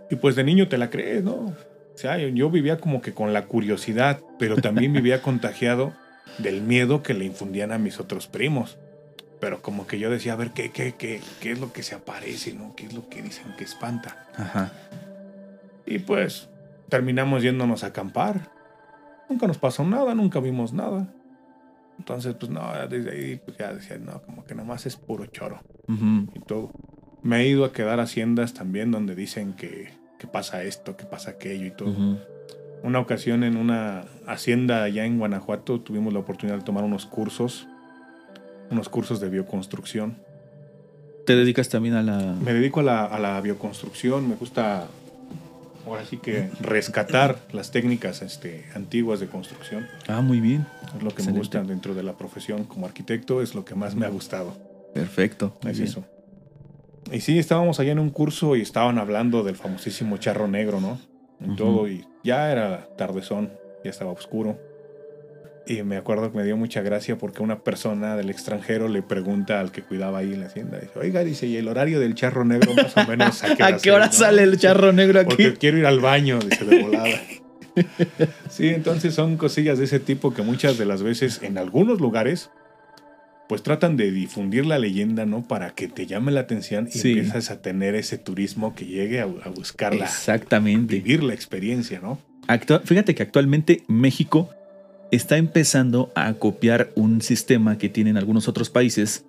Y pues de niño te la crees, ¿no? O sea, yo, vivía como que con la curiosidad, pero también vivía contagiado del miedo que le infundían a mis otros primos. Pero como que yo decía, a ver, ¿qué, qué, qué, qué es lo que se aparece, ¿no? ¿Qué es lo que dicen que espanta? Ajá. Y pues terminamos yéndonos a acampar. Nunca nos pasó nada, nunca vimos nada. Entonces, pues no, desde ahí pues ya decía, no, como que nada más es puro choro. Y todo. Me he ido a quedar haciendas también donde dicen que, que pasa esto, que pasa aquello y todo. Una ocasión en una hacienda allá en Guanajuato tuvimos la oportunidad de tomar unos cursos, unos cursos de bioconstrucción. ¿Te dedicas también a la...? Me dedico a la, a la bioconstrucción, me gusta ahora sí que rescatar las técnicas este, antiguas de construcción. Ah, muy bien. Es lo que me gusta dentro de la profesión como arquitecto, es lo que más me ha gustado. Perfecto. Es eso. Y sí, estábamos allá en un curso y estaban hablando del famosísimo charro negro, ¿no? Y todo, y ya era tardezón, ya estaba oscuro. Y me acuerdo que me dio mucha gracia porque una persona del extranjero le pregunta al que cuidaba ahí en la hacienda, dice, oiga, dice, ¿y el horario del charro negro más o menos a qué hora, sale el charro negro aquí? Porque quiero ir al baño, dice, de volada. sí, entonces son cosillas de ese tipo que muchas de las veces en algunos lugares pues tratan de difundir la leyenda, ¿no? Para que te llame la atención y empiezas a tener ese turismo que llegue a, buscarla. Exactamente. Vivir la experiencia, ¿no? fíjate que actualmente México está empezando a copiar un sistema que tienen algunos otros países,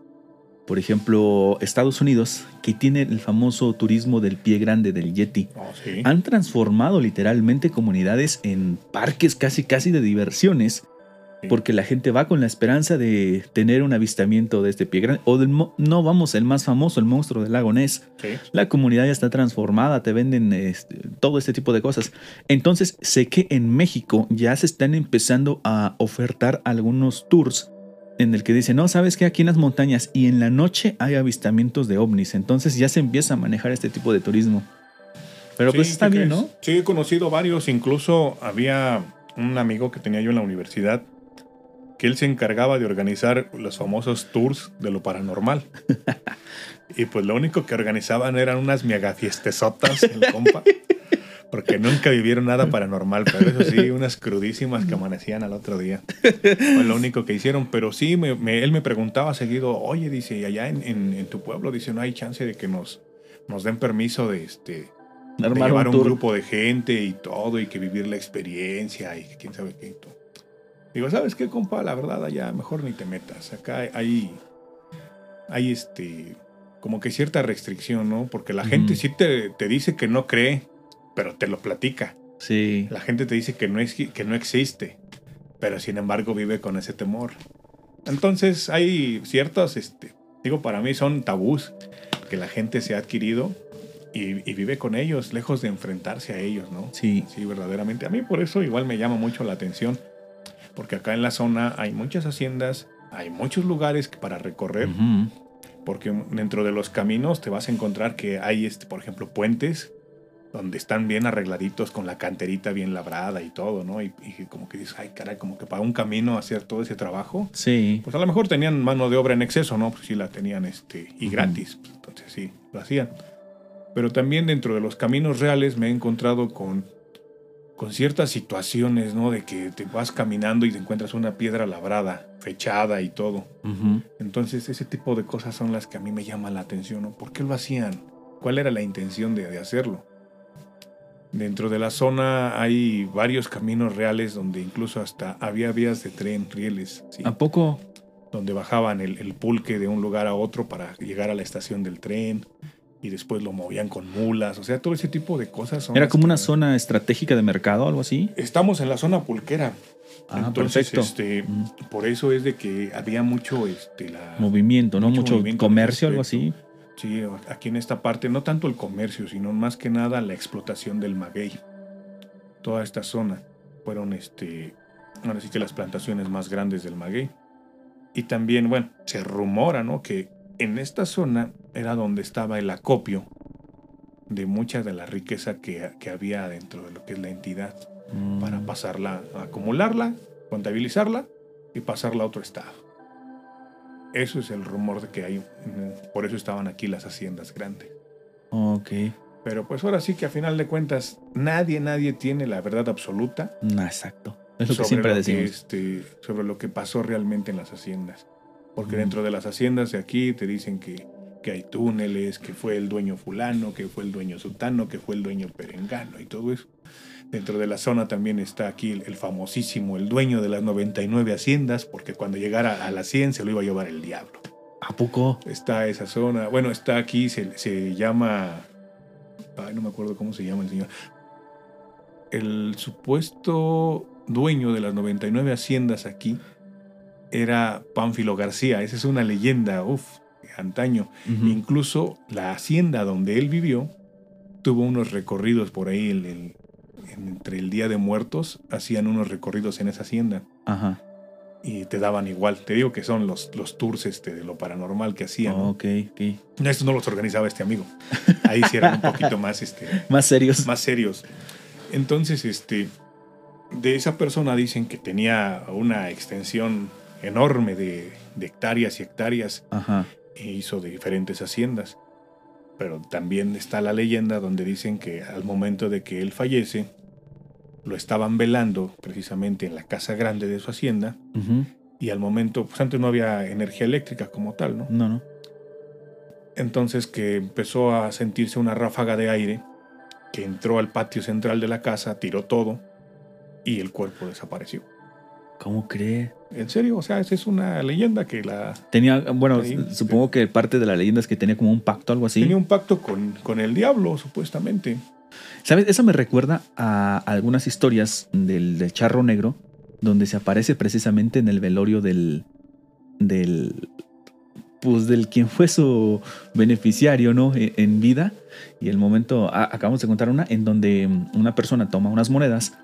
por ejemplo Estados Unidos, que tiene el famoso turismo del pie grande del Yeti. Oh, Han transformado literalmente comunidades en parques casi casi de diversiones porque la gente va con la esperanza de tener un avistamiento de este pie grande. O del, no vamos, el más famoso, el monstruo del lago Ness. La comunidad ya está transformada, te venden este, todo este tipo de cosas. Entonces, sé que en México ya se están empezando a ofertar algunos tours en el que dicen, no, sabes que aquí en las montañas y en la noche hay avistamientos de ovnis. Entonces ya se empieza a manejar este tipo de turismo. Pero pues está bien, ¿no? Sí, he conocido varios. Incluso había un amigo que tenía yo en la universidad que él se encargaba de organizar los famosos tours de lo paranormal. y pues lo único que organizaban eran unas megafiestesotas, el compa. Porque nunca vivieron nada paranormal, pero eso sí, unas crudísimas que amanecían al otro día. Fue lo único que hicieron. Pero sí, él me preguntaba seguido, oye, dice, y allá en, tu pueblo, dice, no hay chance de que nos, nos den permiso de este... llevar un, grupo de gente y todo, y que vivir la experiencia, y quién sabe qué. Y Digo, ¿sabes qué, compa? La verdad, allá mejor ni te metas. Acá hay, hay este, como que cierta restricción, ¿no? Porque la gente sí te, te, dice que no cree, pero te lo platica. Sí. La gente te dice que no, es, que no existe, pero sin embargo vive con ese temor. Entonces hay ciertos, este, digo, para mí son tabús que la gente se ha adquirido y, y, vive con ellos, lejos de enfrentarse a ellos, ¿no? Sí. Sí, verdaderamente. A mí por eso igual me llama mucho la atención porque acá en la zona hay muchas haciendas, hay muchos lugares para recorrer, porque dentro de los caminos te vas a encontrar que hay, este, por ejemplo, puentes donde están bien arregladitos con la canterita bien labrada y todo, ¿no? Y, como que dices, ay, caray, como que para un camino hacer todo ese trabajo. Sí. Pues a lo mejor tenían mano de obra en exceso, ¿no? Pues sí la tenían este, y gratis. Pues entonces sí, lo hacían. Pero también dentro de los caminos reales me he encontrado con con ciertas situaciones, ¿no? De que te vas caminando y te encuentras una piedra labrada, fechada y todo. Entonces, ese tipo de cosas son las que a mí me llaman la atención, ¿no? ¿Por qué lo hacían? ¿Cuál era la intención de, hacerlo? Dentro de la zona hay varios caminos reales donde incluso hasta había vías de tren, rieles. ¿A poco? Donde bajaban el, el, pulque de un lugar a otro para llegar a la estación del tren y después lo movían con mulas, o sea, todo ese tipo de cosas. ¿Era como una zona estratégica de mercado algo así? Estamos en la zona pulquera. Ah, perfecto. Este, Por eso es de que había mucho este, la, movimiento, ¿no? Mucho, comercio, algo así. Sí, aquí en esta parte, no tanto el comercio, sino más que nada la explotación del maguey. toda esta zona fueron este, ahora sí que las plantaciones más grandes del maguey. Y también, bueno, se rumora, ¿no? Que en esta zona era donde estaba el acopio de mucha de la riqueza que, había dentro de lo que es la entidad para mm. pasarla, acumularla, contabilizarla y pasarla a otro estado. Eso es el rumor de que hay, por eso estaban aquí las haciendas grandes. Ok. Pero pues ahora sí que a final de cuentas nadie, nadie tiene la verdad absoluta. No, exacto. Es lo que siempre decimos. este, sobre lo que pasó realmente en las haciendas. Porque dentro de las haciendas de aquí te dicen que, que hay túneles, que fue el dueño fulano, que fue el dueño sutano, que fue el dueño perengano y todo eso. Dentro de la zona también está aquí el, famosísimo, el dueño de las 99 haciendas, porque cuando llegara a la 100 se lo iba a llevar el diablo. ¿A poco? Está esa zona. Bueno, está aquí, se, se llama. Ay, no me acuerdo cómo se llama el señor. El supuesto dueño de las 99 haciendas aquí era Pánfilo García. Esa es una leyenda, uff, antaño. Incluso la hacienda donde él vivió tuvo unos recorridos por ahí el, entre el Día de Muertos hacían unos recorridos en esa hacienda. Ajá. Y te daban igual. Te digo que son los, los tours este, de lo paranormal que hacían. ok, ok. Estos no los organizaba este amigo. Ahí sí eran un poquito más, este, más serios. Más serios. Entonces, este, de esa persona dicen que tenía una extensión enorme de, de hectáreas y hectáreas. Ajá. E hizo de diferentes haciendas. Pero también está la leyenda donde dicen que al momento de que él fallece, lo estaban velando precisamente en la casa grande de su hacienda. Y al momento, pues antes no había energía eléctrica como tal, ¿no? No, no. Entonces que empezó a sentirse una ráfaga de aire que entró al patio central de la casa, tiró todo y el cuerpo desapareció. ¿Cómo cree? En serio, o sea, esa es una leyenda que la... Tenía, bueno, supongo que parte de la leyenda es que tenía como un pacto, algo así. Tenía un pacto con, con el diablo, supuestamente. ¿Sabes? Eso me recuerda a algunas historias del, charro negro, donde se aparece precisamente en el velorio del. del. Pues del quien fue su beneficiario, ¿no? E, en, vida. Y el momento. acabamos de contar una en donde una persona toma unas monedas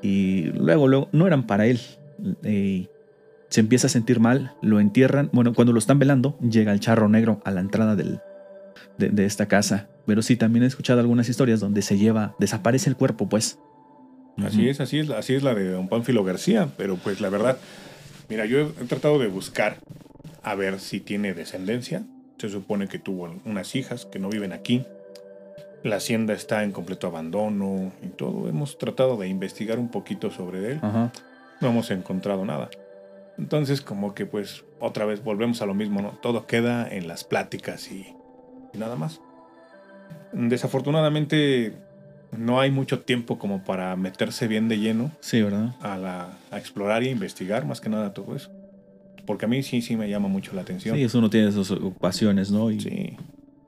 y luego, luego no eran para él. Eh, se empieza a sentir mal, lo entierran. Bueno, cuando lo están velando, llega el charro negro a la entrada del, de, esta casa. Pero sí, también he escuchado algunas historias donde se lleva, desaparece el cuerpo, pues. Así es, así es, así es la de don Pánfilo García, pero pues la verdad, mira, yo he, tratado de buscar a ver si tiene descendencia. Se supone que tuvo unas hijas que no viven aquí. La hacienda está en completo abandono y todo. Hemos tratado de investigar un poquito sobre él. No hemos encontrado nada. Entonces, como que pues otra vez volvemos a lo mismo, ¿no? Todo queda en las pláticas y nada más. Desafortunadamente no hay mucho tiempo como para meterse bien de lleno. Sí, ¿verdad? A, la, a explorar y investigar más que nada todo eso. Porque a mí sí, sí me llama mucho la atención. Sí, eso uno tiene sus ocupaciones, ¿no? Sí.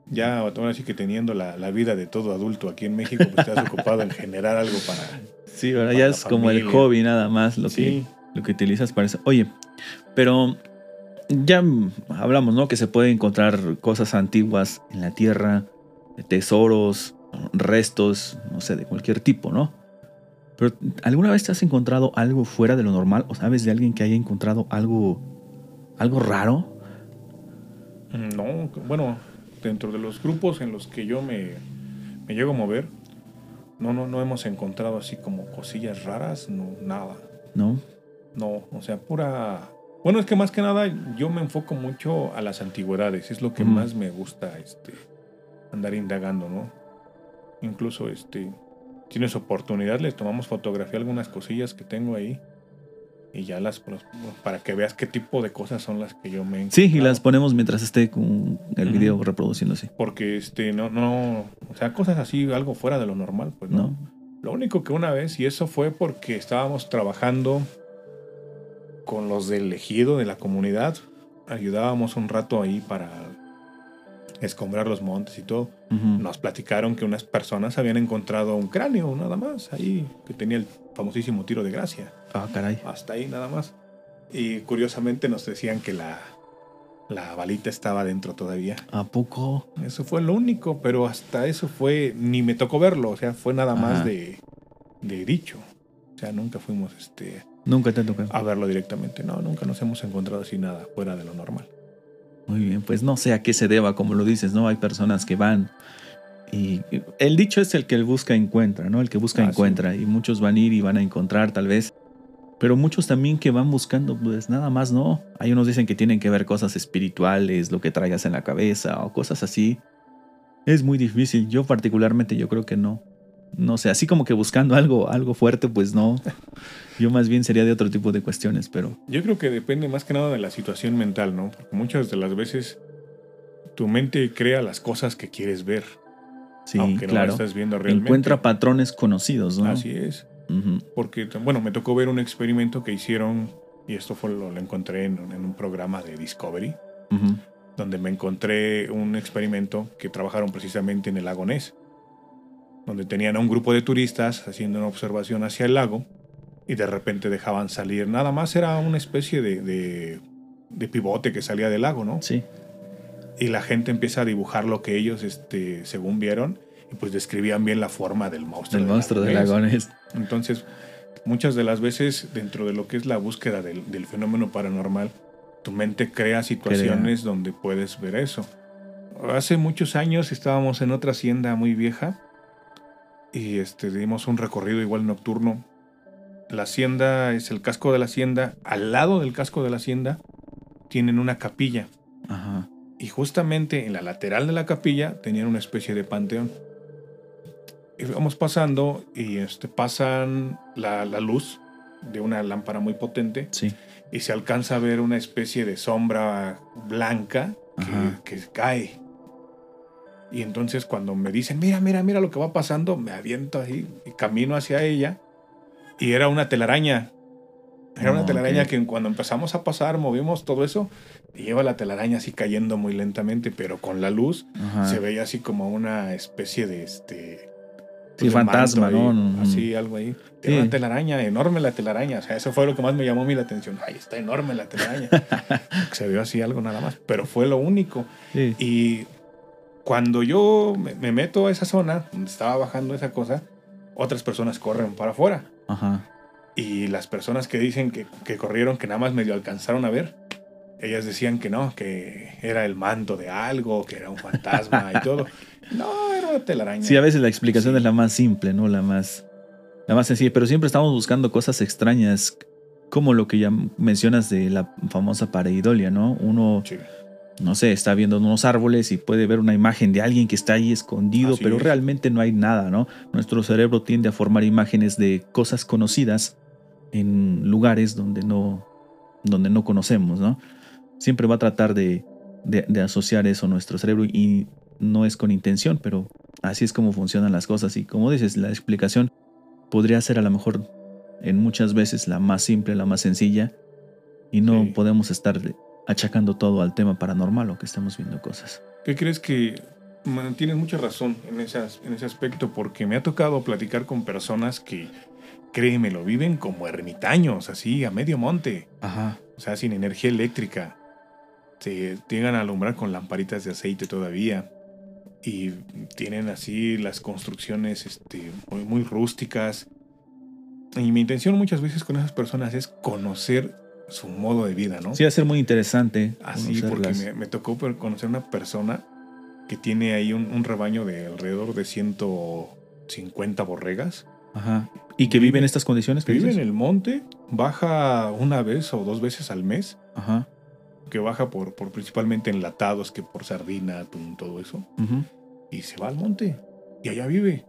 Ya ahora sí que teniendo la, vida de todo adulto aquí en México, pues te has ocupado en generar algo para. Sí, ¿verdad? ya es como el hobby nada más lo, que, lo que utilizas para eso. Oye, pero ya hablamos, ¿no? Que se puede encontrar cosas antiguas en la tierra, tesoros, restos, no sé, de cualquier tipo, ¿no? Pero ¿alguna vez te has encontrado algo fuera de lo normal? ¿O sabes de alguien que haya encontrado algo, algo raro? No, bueno, dentro de los grupos en los que yo me, me llego a mover, no, no, no hemos encontrado así como cosillas raras, no, nada. ¿No? No, o sea, pura bueno, es que más que nada yo me enfoco mucho a las antigüedades, es lo que más me gusta este, andar indagando, ¿no? Incluso este, tienes oportunidad, le tomamos fotografía algunas cosillas que tengo ahí y ya las para que veas qué tipo de cosas son las que yo me Sí, y las ponemos mientras esté con el video reproduciéndose. Porque este no no, o sea, cosas así algo fuera de lo normal, pues no. Lo único que una vez y eso fue porque estábamos trabajando con los del ejido de la comunidad. Ayudábamos un rato ahí para escombrar los montes y todo. Nos platicaron que unas personas habían encontrado un cráneo nada más ahí, que tenía el famosísimo tiro de gracia. Ah, caray. Hasta ahí nada más. Y curiosamente nos decían que la, la balita estaba dentro todavía. ¿A poco? Eso fue lo único, pero hasta eso fue, ni me tocó verlo, o sea, fue nada más de, de dicho. Sea, nunca fuimos este, Nunca te tocado. A verlo directamente. No, nunca nos hemos encontrado así nada fuera de lo normal. Muy bien, pues no sé a qué se deba, como lo dices, ¿no? Hay personas que van y el dicho es el que el busca encuentra, ¿no? El que busca ah, encuentra. Y muchos van a ir y van a encontrar tal vez. Pero muchos también que van buscando, pues nada más, ¿no? Hay unos dicen que tienen que ver cosas espirituales, lo que traigas en la cabeza o cosas así. Es muy difícil. Yo particularmente yo creo que no no sé, así como que buscando algo, algo fuerte, pues no. Yo más bien sería de otro tipo de cuestiones, pero. Yo creo que depende más que nada de la situación mental, ¿no? Porque muchas de las veces tu mente crea las cosas que quieres ver. Sí, aunque no claro. estás viendo realmente. Encuentra patrones conocidos, ¿no? Así es. Porque, bueno, me tocó ver un experimento que hicieron, y esto fue lo, encontré en, un programa de Discovery, donde me encontré un experimento que trabajaron precisamente en el lago Ness donde tenían a un grupo de turistas haciendo una observación hacia el lago y de repente dejaban salir. Nada más era una especie de, de, pivote que salía del lago, ¿no? Sí. Y la gente empieza a dibujar lo que ellos, este, según vieron, y pues describían bien la forma del monstruo. El monstruo del lago Entonces, muchas de las veces, dentro de lo que es la búsqueda del, fenómeno paranormal, tu mente crea situaciones donde puedes ver eso. Hace muchos años estábamos en otra hacienda muy vieja y este, dimos un recorrido igual nocturno. La hacienda es el casco de la hacienda. Al lado del casco de la hacienda tienen una capilla. Y justamente en la lateral de la capilla tenían una especie de panteón. Y vamos pasando y este, pasan la, luz de una lámpara muy potente. Sí. Y se alcanza a ver una especie de sombra blanca que, que cae y entonces cuando me dicen, mira, mira, mira lo que va pasando, me aviento ahí y camino hacia ella. Y era una telaraña. Era una telaraña que cuando empezamos a pasar, movimos todo eso y lleva la telaraña así cayendo muy lentamente, pero con la luz se veía así como una especie de este. Sí, fantasma, ¿no? Así, algo ahí. Era una telaraña, enorme la telaraña. O sea, eso fue lo que más me llamó mí la atención. Ay, está enorme la telaraña. se vio así algo nada más, pero fue lo único. Y cuando yo me meto a esa zona, donde estaba bajando esa cosa, otras personas corren para afuera. Ajá. Y las personas que dicen que, que, corrieron, que nada más medio alcanzaron a ver, ellas decían que no, que era el manto de algo, que era un fantasma y todo. No, era una telaraña. Sí, a veces la explicación es la más simple, ¿no? La más, la más sencilla, pero siempre estamos buscando cosas extrañas, como lo que ya mencionas de la famosa pareidolia, ¿no? Uno no sé, está viendo unos árboles y puede ver una imagen de alguien que está ahí escondido, pero realmente no hay nada, ¿no? Nuestro cerebro tiende a formar imágenes de cosas conocidas en lugares donde no, donde no conocemos, ¿no? Siempre va a tratar de, de, asociar eso a nuestro cerebro y no es con intención, pero así es como funcionan las cosas. Y como dices, la explicación podría ser a lo mejor en muchas veces la más simple, la más sencilla, y no podemos estar achacando todo al tema paranormal o que estamos viendo cosas. ¿Qué crees que tienes mucha razón en, esas, en ese aspecto? Porque me ha tocado platicar con personas que, créeme, lo viven como ermitaños, así, a medio monte. Ajá. O sea, sin energía eléctrica. Se llegan a alumbrar con lamparitas de aceite todavía. Y tienen así las construcciones este, muy, muy rústicas. Y mi intención muchas veces con esas personas es conocer su modo de vida, ¿no? Sí, va a ser muy interesante. Así, porque me, tocó conocer una persona que tiene ahí un, rebaño de alrededor de 150 borregas. Ajá. ¿Y que vive en estas condiciones? Que vive en el monte, baja una vez o dos veces al mes. Ajá. Que baja por, por principalmente enlatados, que por sardina, atún, todo eso. Y se va al monte. Y allá vive.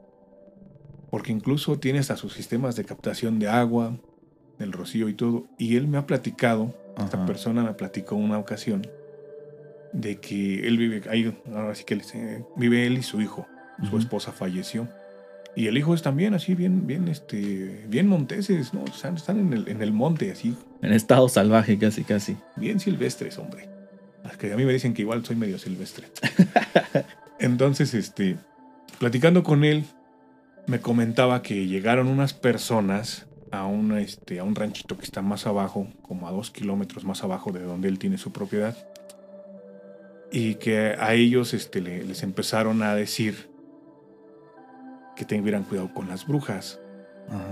Porque incluso tiene hasta sus sistemas de captación de agua, el rocío y todo. Y él me ha platicado, esta persona me platicó una ocasión, de que él vive, ahí, ahora sí que vive él y su hijo. Su esposa falleció. Y el hijo es también así, bien, bien, este, bien monteses, ¿no? Están, están en, el, en el monte, así. En estado salvaje, casi, casi. Bien silvestres, hombre. Que a mí me dicen que igual soy medio silvestre. Entonces, este, platicando con él, me comentaba que llegaron unas personas a un, este, a un ranchito que está más abajo, como a dos kilómetros más abajo de donde él tiene su propiedad. Y que a ellos este, les empezaron a decir que tuvieran cuidado con las brujas.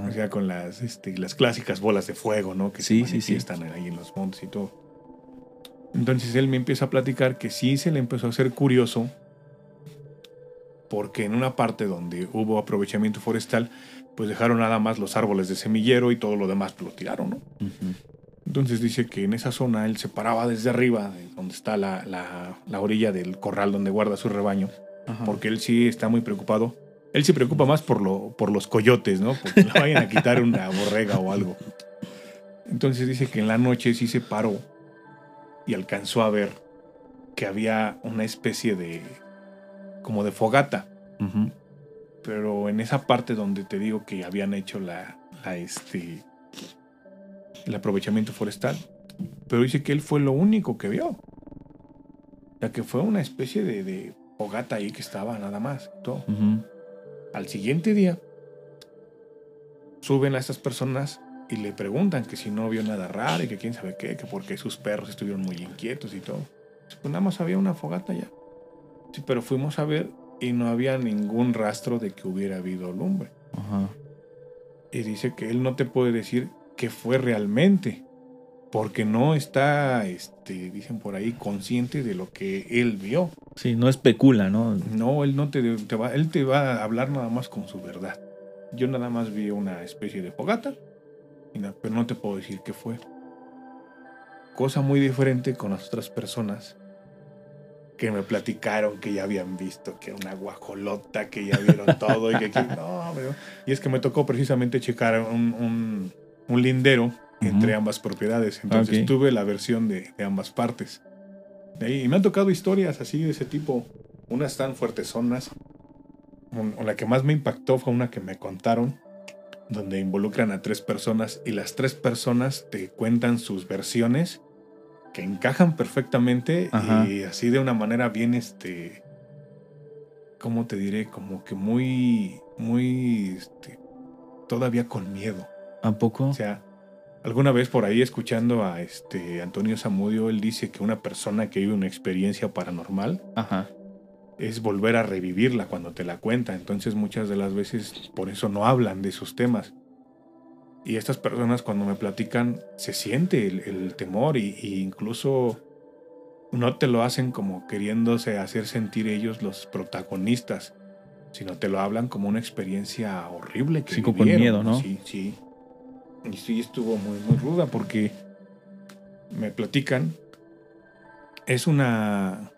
O sea, con las, este, las clásicas bolas de fuego, ¿no? Que sí, sí, sí. están ahí en los montes y todo. Entonces él me empieza a platicar que sí se le empezó a hacer curioso porque en una parte donde hubo aprovechamiento forestal, pues dejaron nada más los árboles de semillero y todo lo demás lo tiraron, ¿no? Entonces dice que en esa zona él se paraba desde arriba, donde está la, la, orilla del corral donde guarda su rebaño, porque él sí está muy preocupado. Él se preocupa más por, lo, por los coyotes, ¿no? Porque le vayan a quitar una borrega o algo. Entonces dice que en la noche sí se paró y alcanzó a ver que había una especie de como de fogata. Pero en esa parte donde te digo que habían hecho la, este el aprovechamiento forestal. Pero dice que él fue lo único que vio. Ya que fue una especie de, fogata ahí que estaba nada más. Todo. Al siguiente día, suben a estas personas y le preguntan que si no vio nada raro y que quién sabe qué, que porque sus perros estuvieron muy inquietos y todo. Pues nada más había una fogata ya. Sí, pero fuimos a ver y no había ningún rastro de que hubiera habido lumbre. Y dice que él no te puede decir qué fue realmente, porque no está, este, dicen por ahí, consciente de lo que él vio. Sí, no especula, ¿no? No, él no te, va, él te va a hablar nada más con su verdad. Yo nada más vi una especie de fogata, pero no te puedo decir qué fue. Cosa muy diferente con las otras personas que me platicaron que ya habían visto que una guajolota, que ya vieron todo y que no, y es que me tocó precisamente checar un, lindero entre ambas propiedades, entonces tuve la versión de, ambas partes. Y me han tocado historias así de ese tipo, unas tan fuertes zonas. La que más me impactó fue una que me contaron, donde involucran a tres personas y las tres personas te cuentan sus versiones que encajan perfectamente y así de una manera bien, este, ¿cómo te diré? Como que muy, muy, este, todavía con miedo. ¿A poco? O sea, alguna vez por ahí escuchando a este Antonio Zamudio, él dice que una persona que vive una experiencia paranormal es volver a revivirla cuando te la cuenta. Entonces muchas de las veces por eso no hablan de esos temas. Y estas personas cuando me platican se siente el, temor y, incluso no te lo hacen como queriéndose hacer sentir ellos los protagonistas, sino te lo hablan como una experiencia horrible que sí, con miedo, ¿no? Sí, sí. Y sí estuvo muy, muy ruda porque me platican. Es una.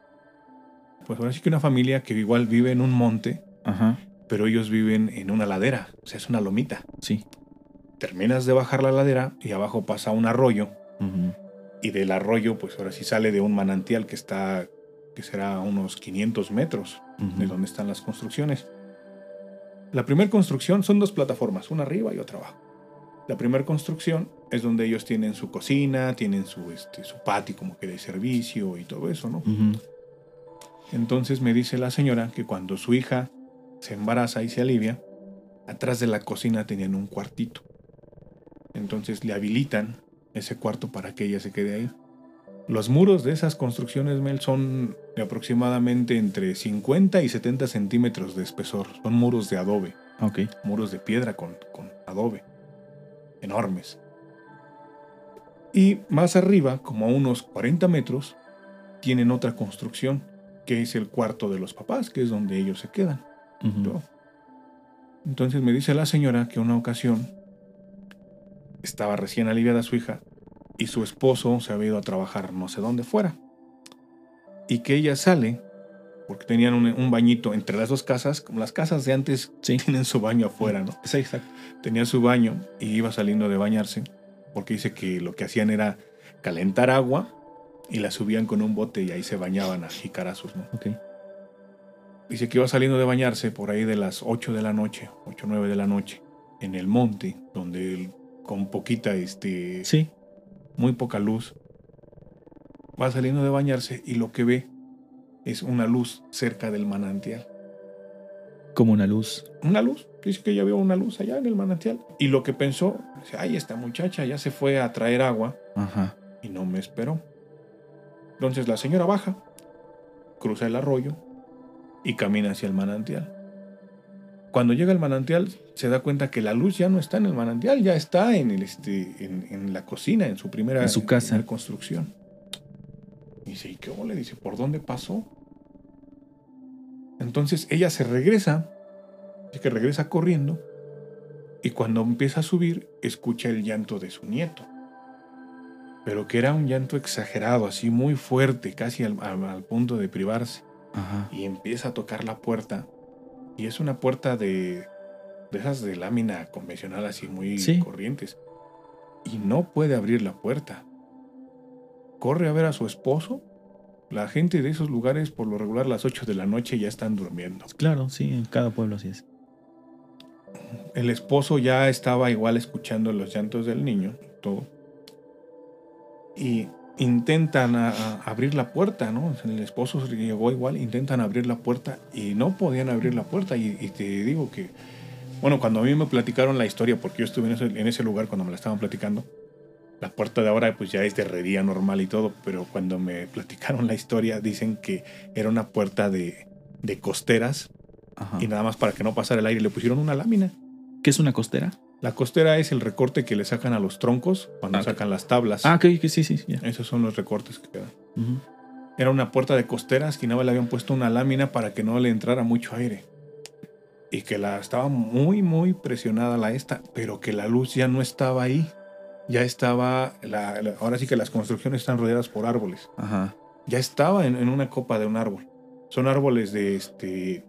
Pues ahora sí que una familia que igual vive en un monte, Ajá. pero ellos viven en una ladera, o sea, es una lomita. Sí terminas de bajar la ladera y abajo pasa un arroyo. Y del arroyo, pues ahora sí sale de un manantial que está, que será unos 500 metros de donde están las construcciones. La primera construcción son dos plataformas, una arriba y otra abajo. La primera construcción es donde ellos tienen su cocina, tienen su, este, su patio como que de servicio y todo eso, ¿no? Entonces me dice la señora que cuando su hija se embaraza y se alivia, atrás de la cocina tenían un cuartito. Entonces le habilitan ese cuarto para que ella se quede ahí. Los muros de esas construcciones, Mel, son de aproximadamente entre 50 y 70 centímetros de espesor. Son muros de adobe. Ok. Muros de piedra con, con adobe. Enormes. Y más arriba, como a unos 40 metros, tienen otra construcción, que es el cuarto de los papás, que es donde ellos se quedan. Entonces me dice la señora que una ocasión estaba recién aliviada su hija y su esposo se había ido a trabajar no sé dónde fuera. Y que ella sale, porque tenían un, bañito entre las dos casas, como las casas de antes tienen su baño afuera, ¿no? Sí, exacto. Tenía su baño y iba saliendo de bañarse, porque dice que lo que hacían era calentar agua y la subían con un bote y ahí se bañaban a jicarazos, ¿no? Ok. Dice que iba saliendo de bañarse por ahí de las 8 de la noche, 8 o 9 de la noche, en el monte, donde con poquita, este, sí, muy poca luz. Va saliendo de bañarse y lo que ve es una luz cerca del manantial. Como una luz. Una luz. Dice que ya vio una luz allá en el manantial. Y lo que pensó, dice, ay, esta muchacha ya se fue a traer agua. Ajá. Y no me esperó. Entonces la señora baja, cruza el arroyo y camina hacia el manantial. Cuando llega al manantial, se da cuenta que la luz ya no está en el manantial, ya está en, el, este, en, la cocina, en su primera en su casa. construcción. Y dice, ¿y qué le Dice, ¿por dónde pasó? Entonces ella se regresa, que regresa corriendo, y cuando empieza a subir, escucha el llanto de su nieto. Pero que era un llanto exagerado, así muy fuerte, casi al, punto de privarse. Y empieza a tocar la puerta. Y es una puerta de, de esas de lámina convencional, así muy corrientes. Y no puede abrir la puerta. Corre a ver a su esposo la gente de esos lugares, por lo regular, a las 8 de la noche ya están durmiendo. Claro, sí, en cada pueblo así es. El esposo ya estaba igual escuchando los llantos del niño, todo. Y intentan abrir la puerta, ¿no? El esposo llegó igual, intentan abrir la puerta y no podían abrir la puerta. Y, te digo que, bueno, cuando a mí me platicaron la historia, porque yo estuve en ese, en ese lugar cuando me la estaban platicando, la puerta de ahora pues ya es de herrería normal y todo, pero cuando me platicaron la historia dicen que era una puerta de, de costeras y nada más para que no pasara el aire le pusieron una lámina. ¿Qué es una costera? La costera es el recorte que le sacan a los troncos cuando ah, sacan las tablas. Ah, ok, sí, sí. Esos son los recortes que quedan. Era una puerta de costeras que nada le habían puesto una lámina para que no le entrara mucho aire. Y que la estaba muy, muy presionada la esta, pero que la luz ya no estaba ahí ya estaba, ahora sí que las construcciones están rodeadas por árboles. Ajá. Ya estaba en, una copa de un árbol. Son árboles de este,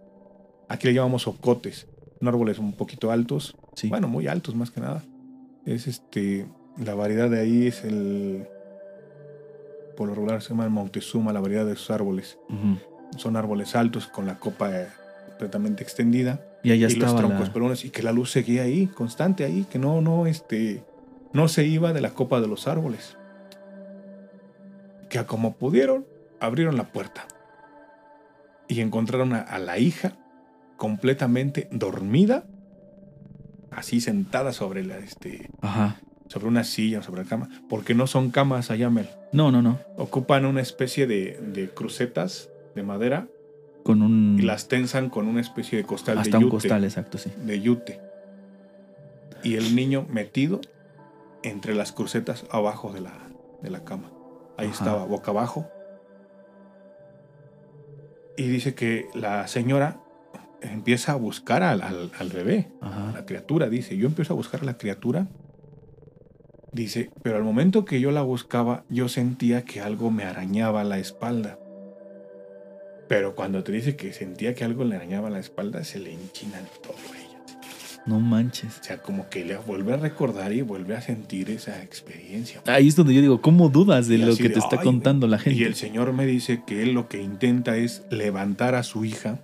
aquí le llamamos ocotes, árboles un poquito altos, sí. bueno, muy altos más que nada. Es este, la variedad de ahí es el, por lo regular se llama el Montezuma, la variedad de esos árboles. Son árboles altos con la copa completamente extendida. Y allá y los troncos perones y que la luz seguía ahí, constante ahí, que no, no, este, no se iba de la copa de los árboles. Que como pudieron, abrieron la puerta y encontraron a, la hija completamente dormida, así sentada sobre la, este, sobre una silla, sobre la cama, porque no son camas allá, Mel. No, no, no. Ocupan una especie de, de crucetas de madera. Con un... Y las tensan con una especie de costal Hasta de un costal, exacto, sí. De yute. Y el niño metido entre las crucetas abajo de la, de la cama. Ahí estaba, boca abajo. Y dice que la señora empieza a buscar al, al, bebé, a la criatura. Dice, yo empiezo a buscar a la criatura. Dice, pero al momento que yo la buscaba, yo sentía que algo me arañaba la espalda. Pero cuando te dice que sentía que algo le arañaba la espalda, se le enchina todo no manches. O sea, como que le vuelve a recordar y vuelve a sentir esa experiencia. Ahí es donde yo digo, ¿cómo dudas de lo que te está contando la gente? Y el Señor me dice que él lo que intenta es levantar a su hija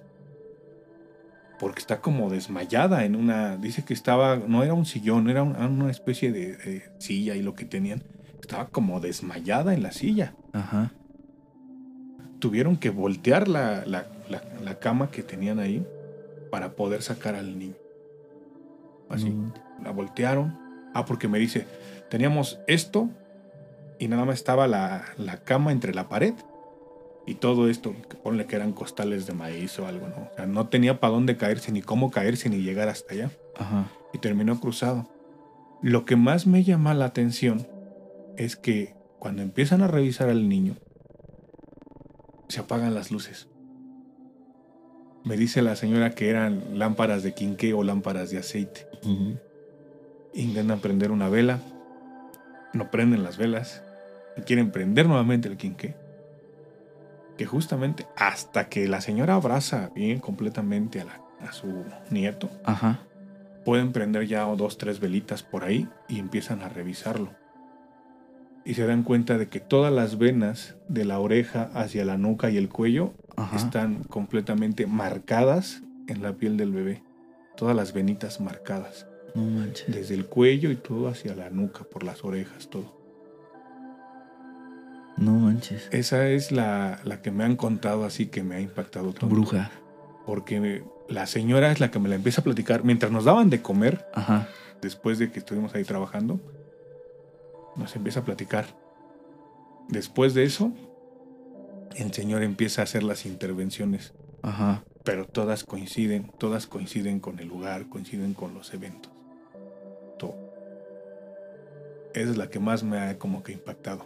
porque está como desmayada en una, dice que estaba, no era un sillón, era una especie de, silla y lo que tenían, estaba como desmayada en la silla. Ajá. Tuvieron que voltear la, la cama que tenían ahí para poder sacar al niño. Así. La voltearon. Ah, porque me dice, teníamos esto y nada más estaba la, cama entre la pared y todo esto, ponle que eran costales de maíz o algo, ¿no? O sea, no tenía para dónde caerse, ni cómo caerse, ni llegar hasta allá. Ajá. Y terminó cruzado. Lo que más me llama la atención es que cuando empiezan a revisar al niño, se apagan las luces. Me dice la señora que eran lámparas de quinqué o lámparas de aceite. Intentan prender una vela, no prenden las velas y quieren prender nuevamente el quinqué. Que justamente hasta que la señora abraza bien completamente a, su nieto, pueden prender ya dos, tres velitas por ahí y empiezan a revisarlo. Y se dan cuenta de que todas las venas de la oreja hacia la nuca y el cuello están completamente marcadas en la piel del bebé todas las venitas marcadas. No manches. Desde el cuello y todo hacia la nuca, por las orejas, todo. No manches. Esa es la, la que me han contado así que me ha impactado todo. Bruja. Porque la señora es la que me la empieza a platicar. Mientras nos daban de comer, Ajá. después de que estuvimos ahí trabajando, nos empieza a platicar. Después de eso, el señor empieza a hacer las intervenciones. Ajá pero todas coinciden, todas coinciden con el lugar, coinciden con los eventos. Todo. Esa es la que más me ha como que impactado.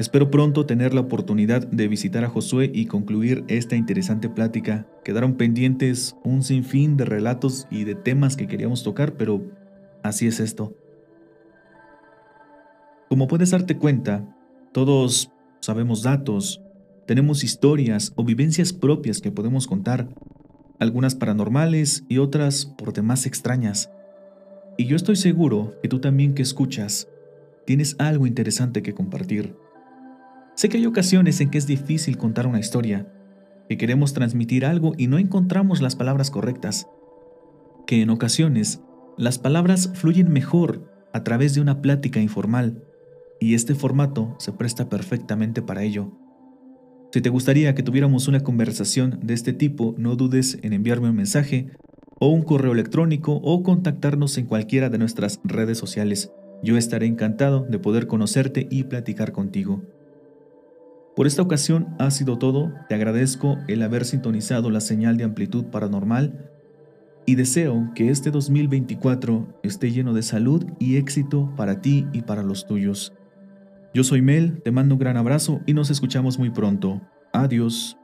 Espero pronto tener la oportunidad de visitar a Josué y concluir esta interesante plática. Quedaron pendientes un sinfín de relatos y de temas que queríamos tocar, pero así es esto. Como puedes darte cuenta, todos sabemos datos, tenemos historias o vivencias propias que podemos contar, algunas paranormales y otras por demás extrañas. Y yo estoy seguro que tú también que escuchas, tienes algo interesante que compartir. Sé que hay ocasiones en que es difícil contar una historia, que queremos transmitir algo y no encontramos las palabras correctas, que en ocasiones las palabras fluyen mejor a través de una plática informal, y este formato se presta perfectamente para ello. Si te gustaría que tuviéramos una conversación de este tipo, no dudes en enviarme un mensaje o un correo electrónico o contactarnos en cualquiera de nuestras redes sociales. Yo estaré encantado de poder conocerte y platicar contigo. Por esta ocasión ha sido todo, te agradezco el haber sintonizado la señal de amplitud paranormal y deseo que este 2024 esté lleno de salud y éxito para ti y para los tuyos. Yo soy Mel, te mando un gran abrazo y nos escuchamos muy pronto. Adiós.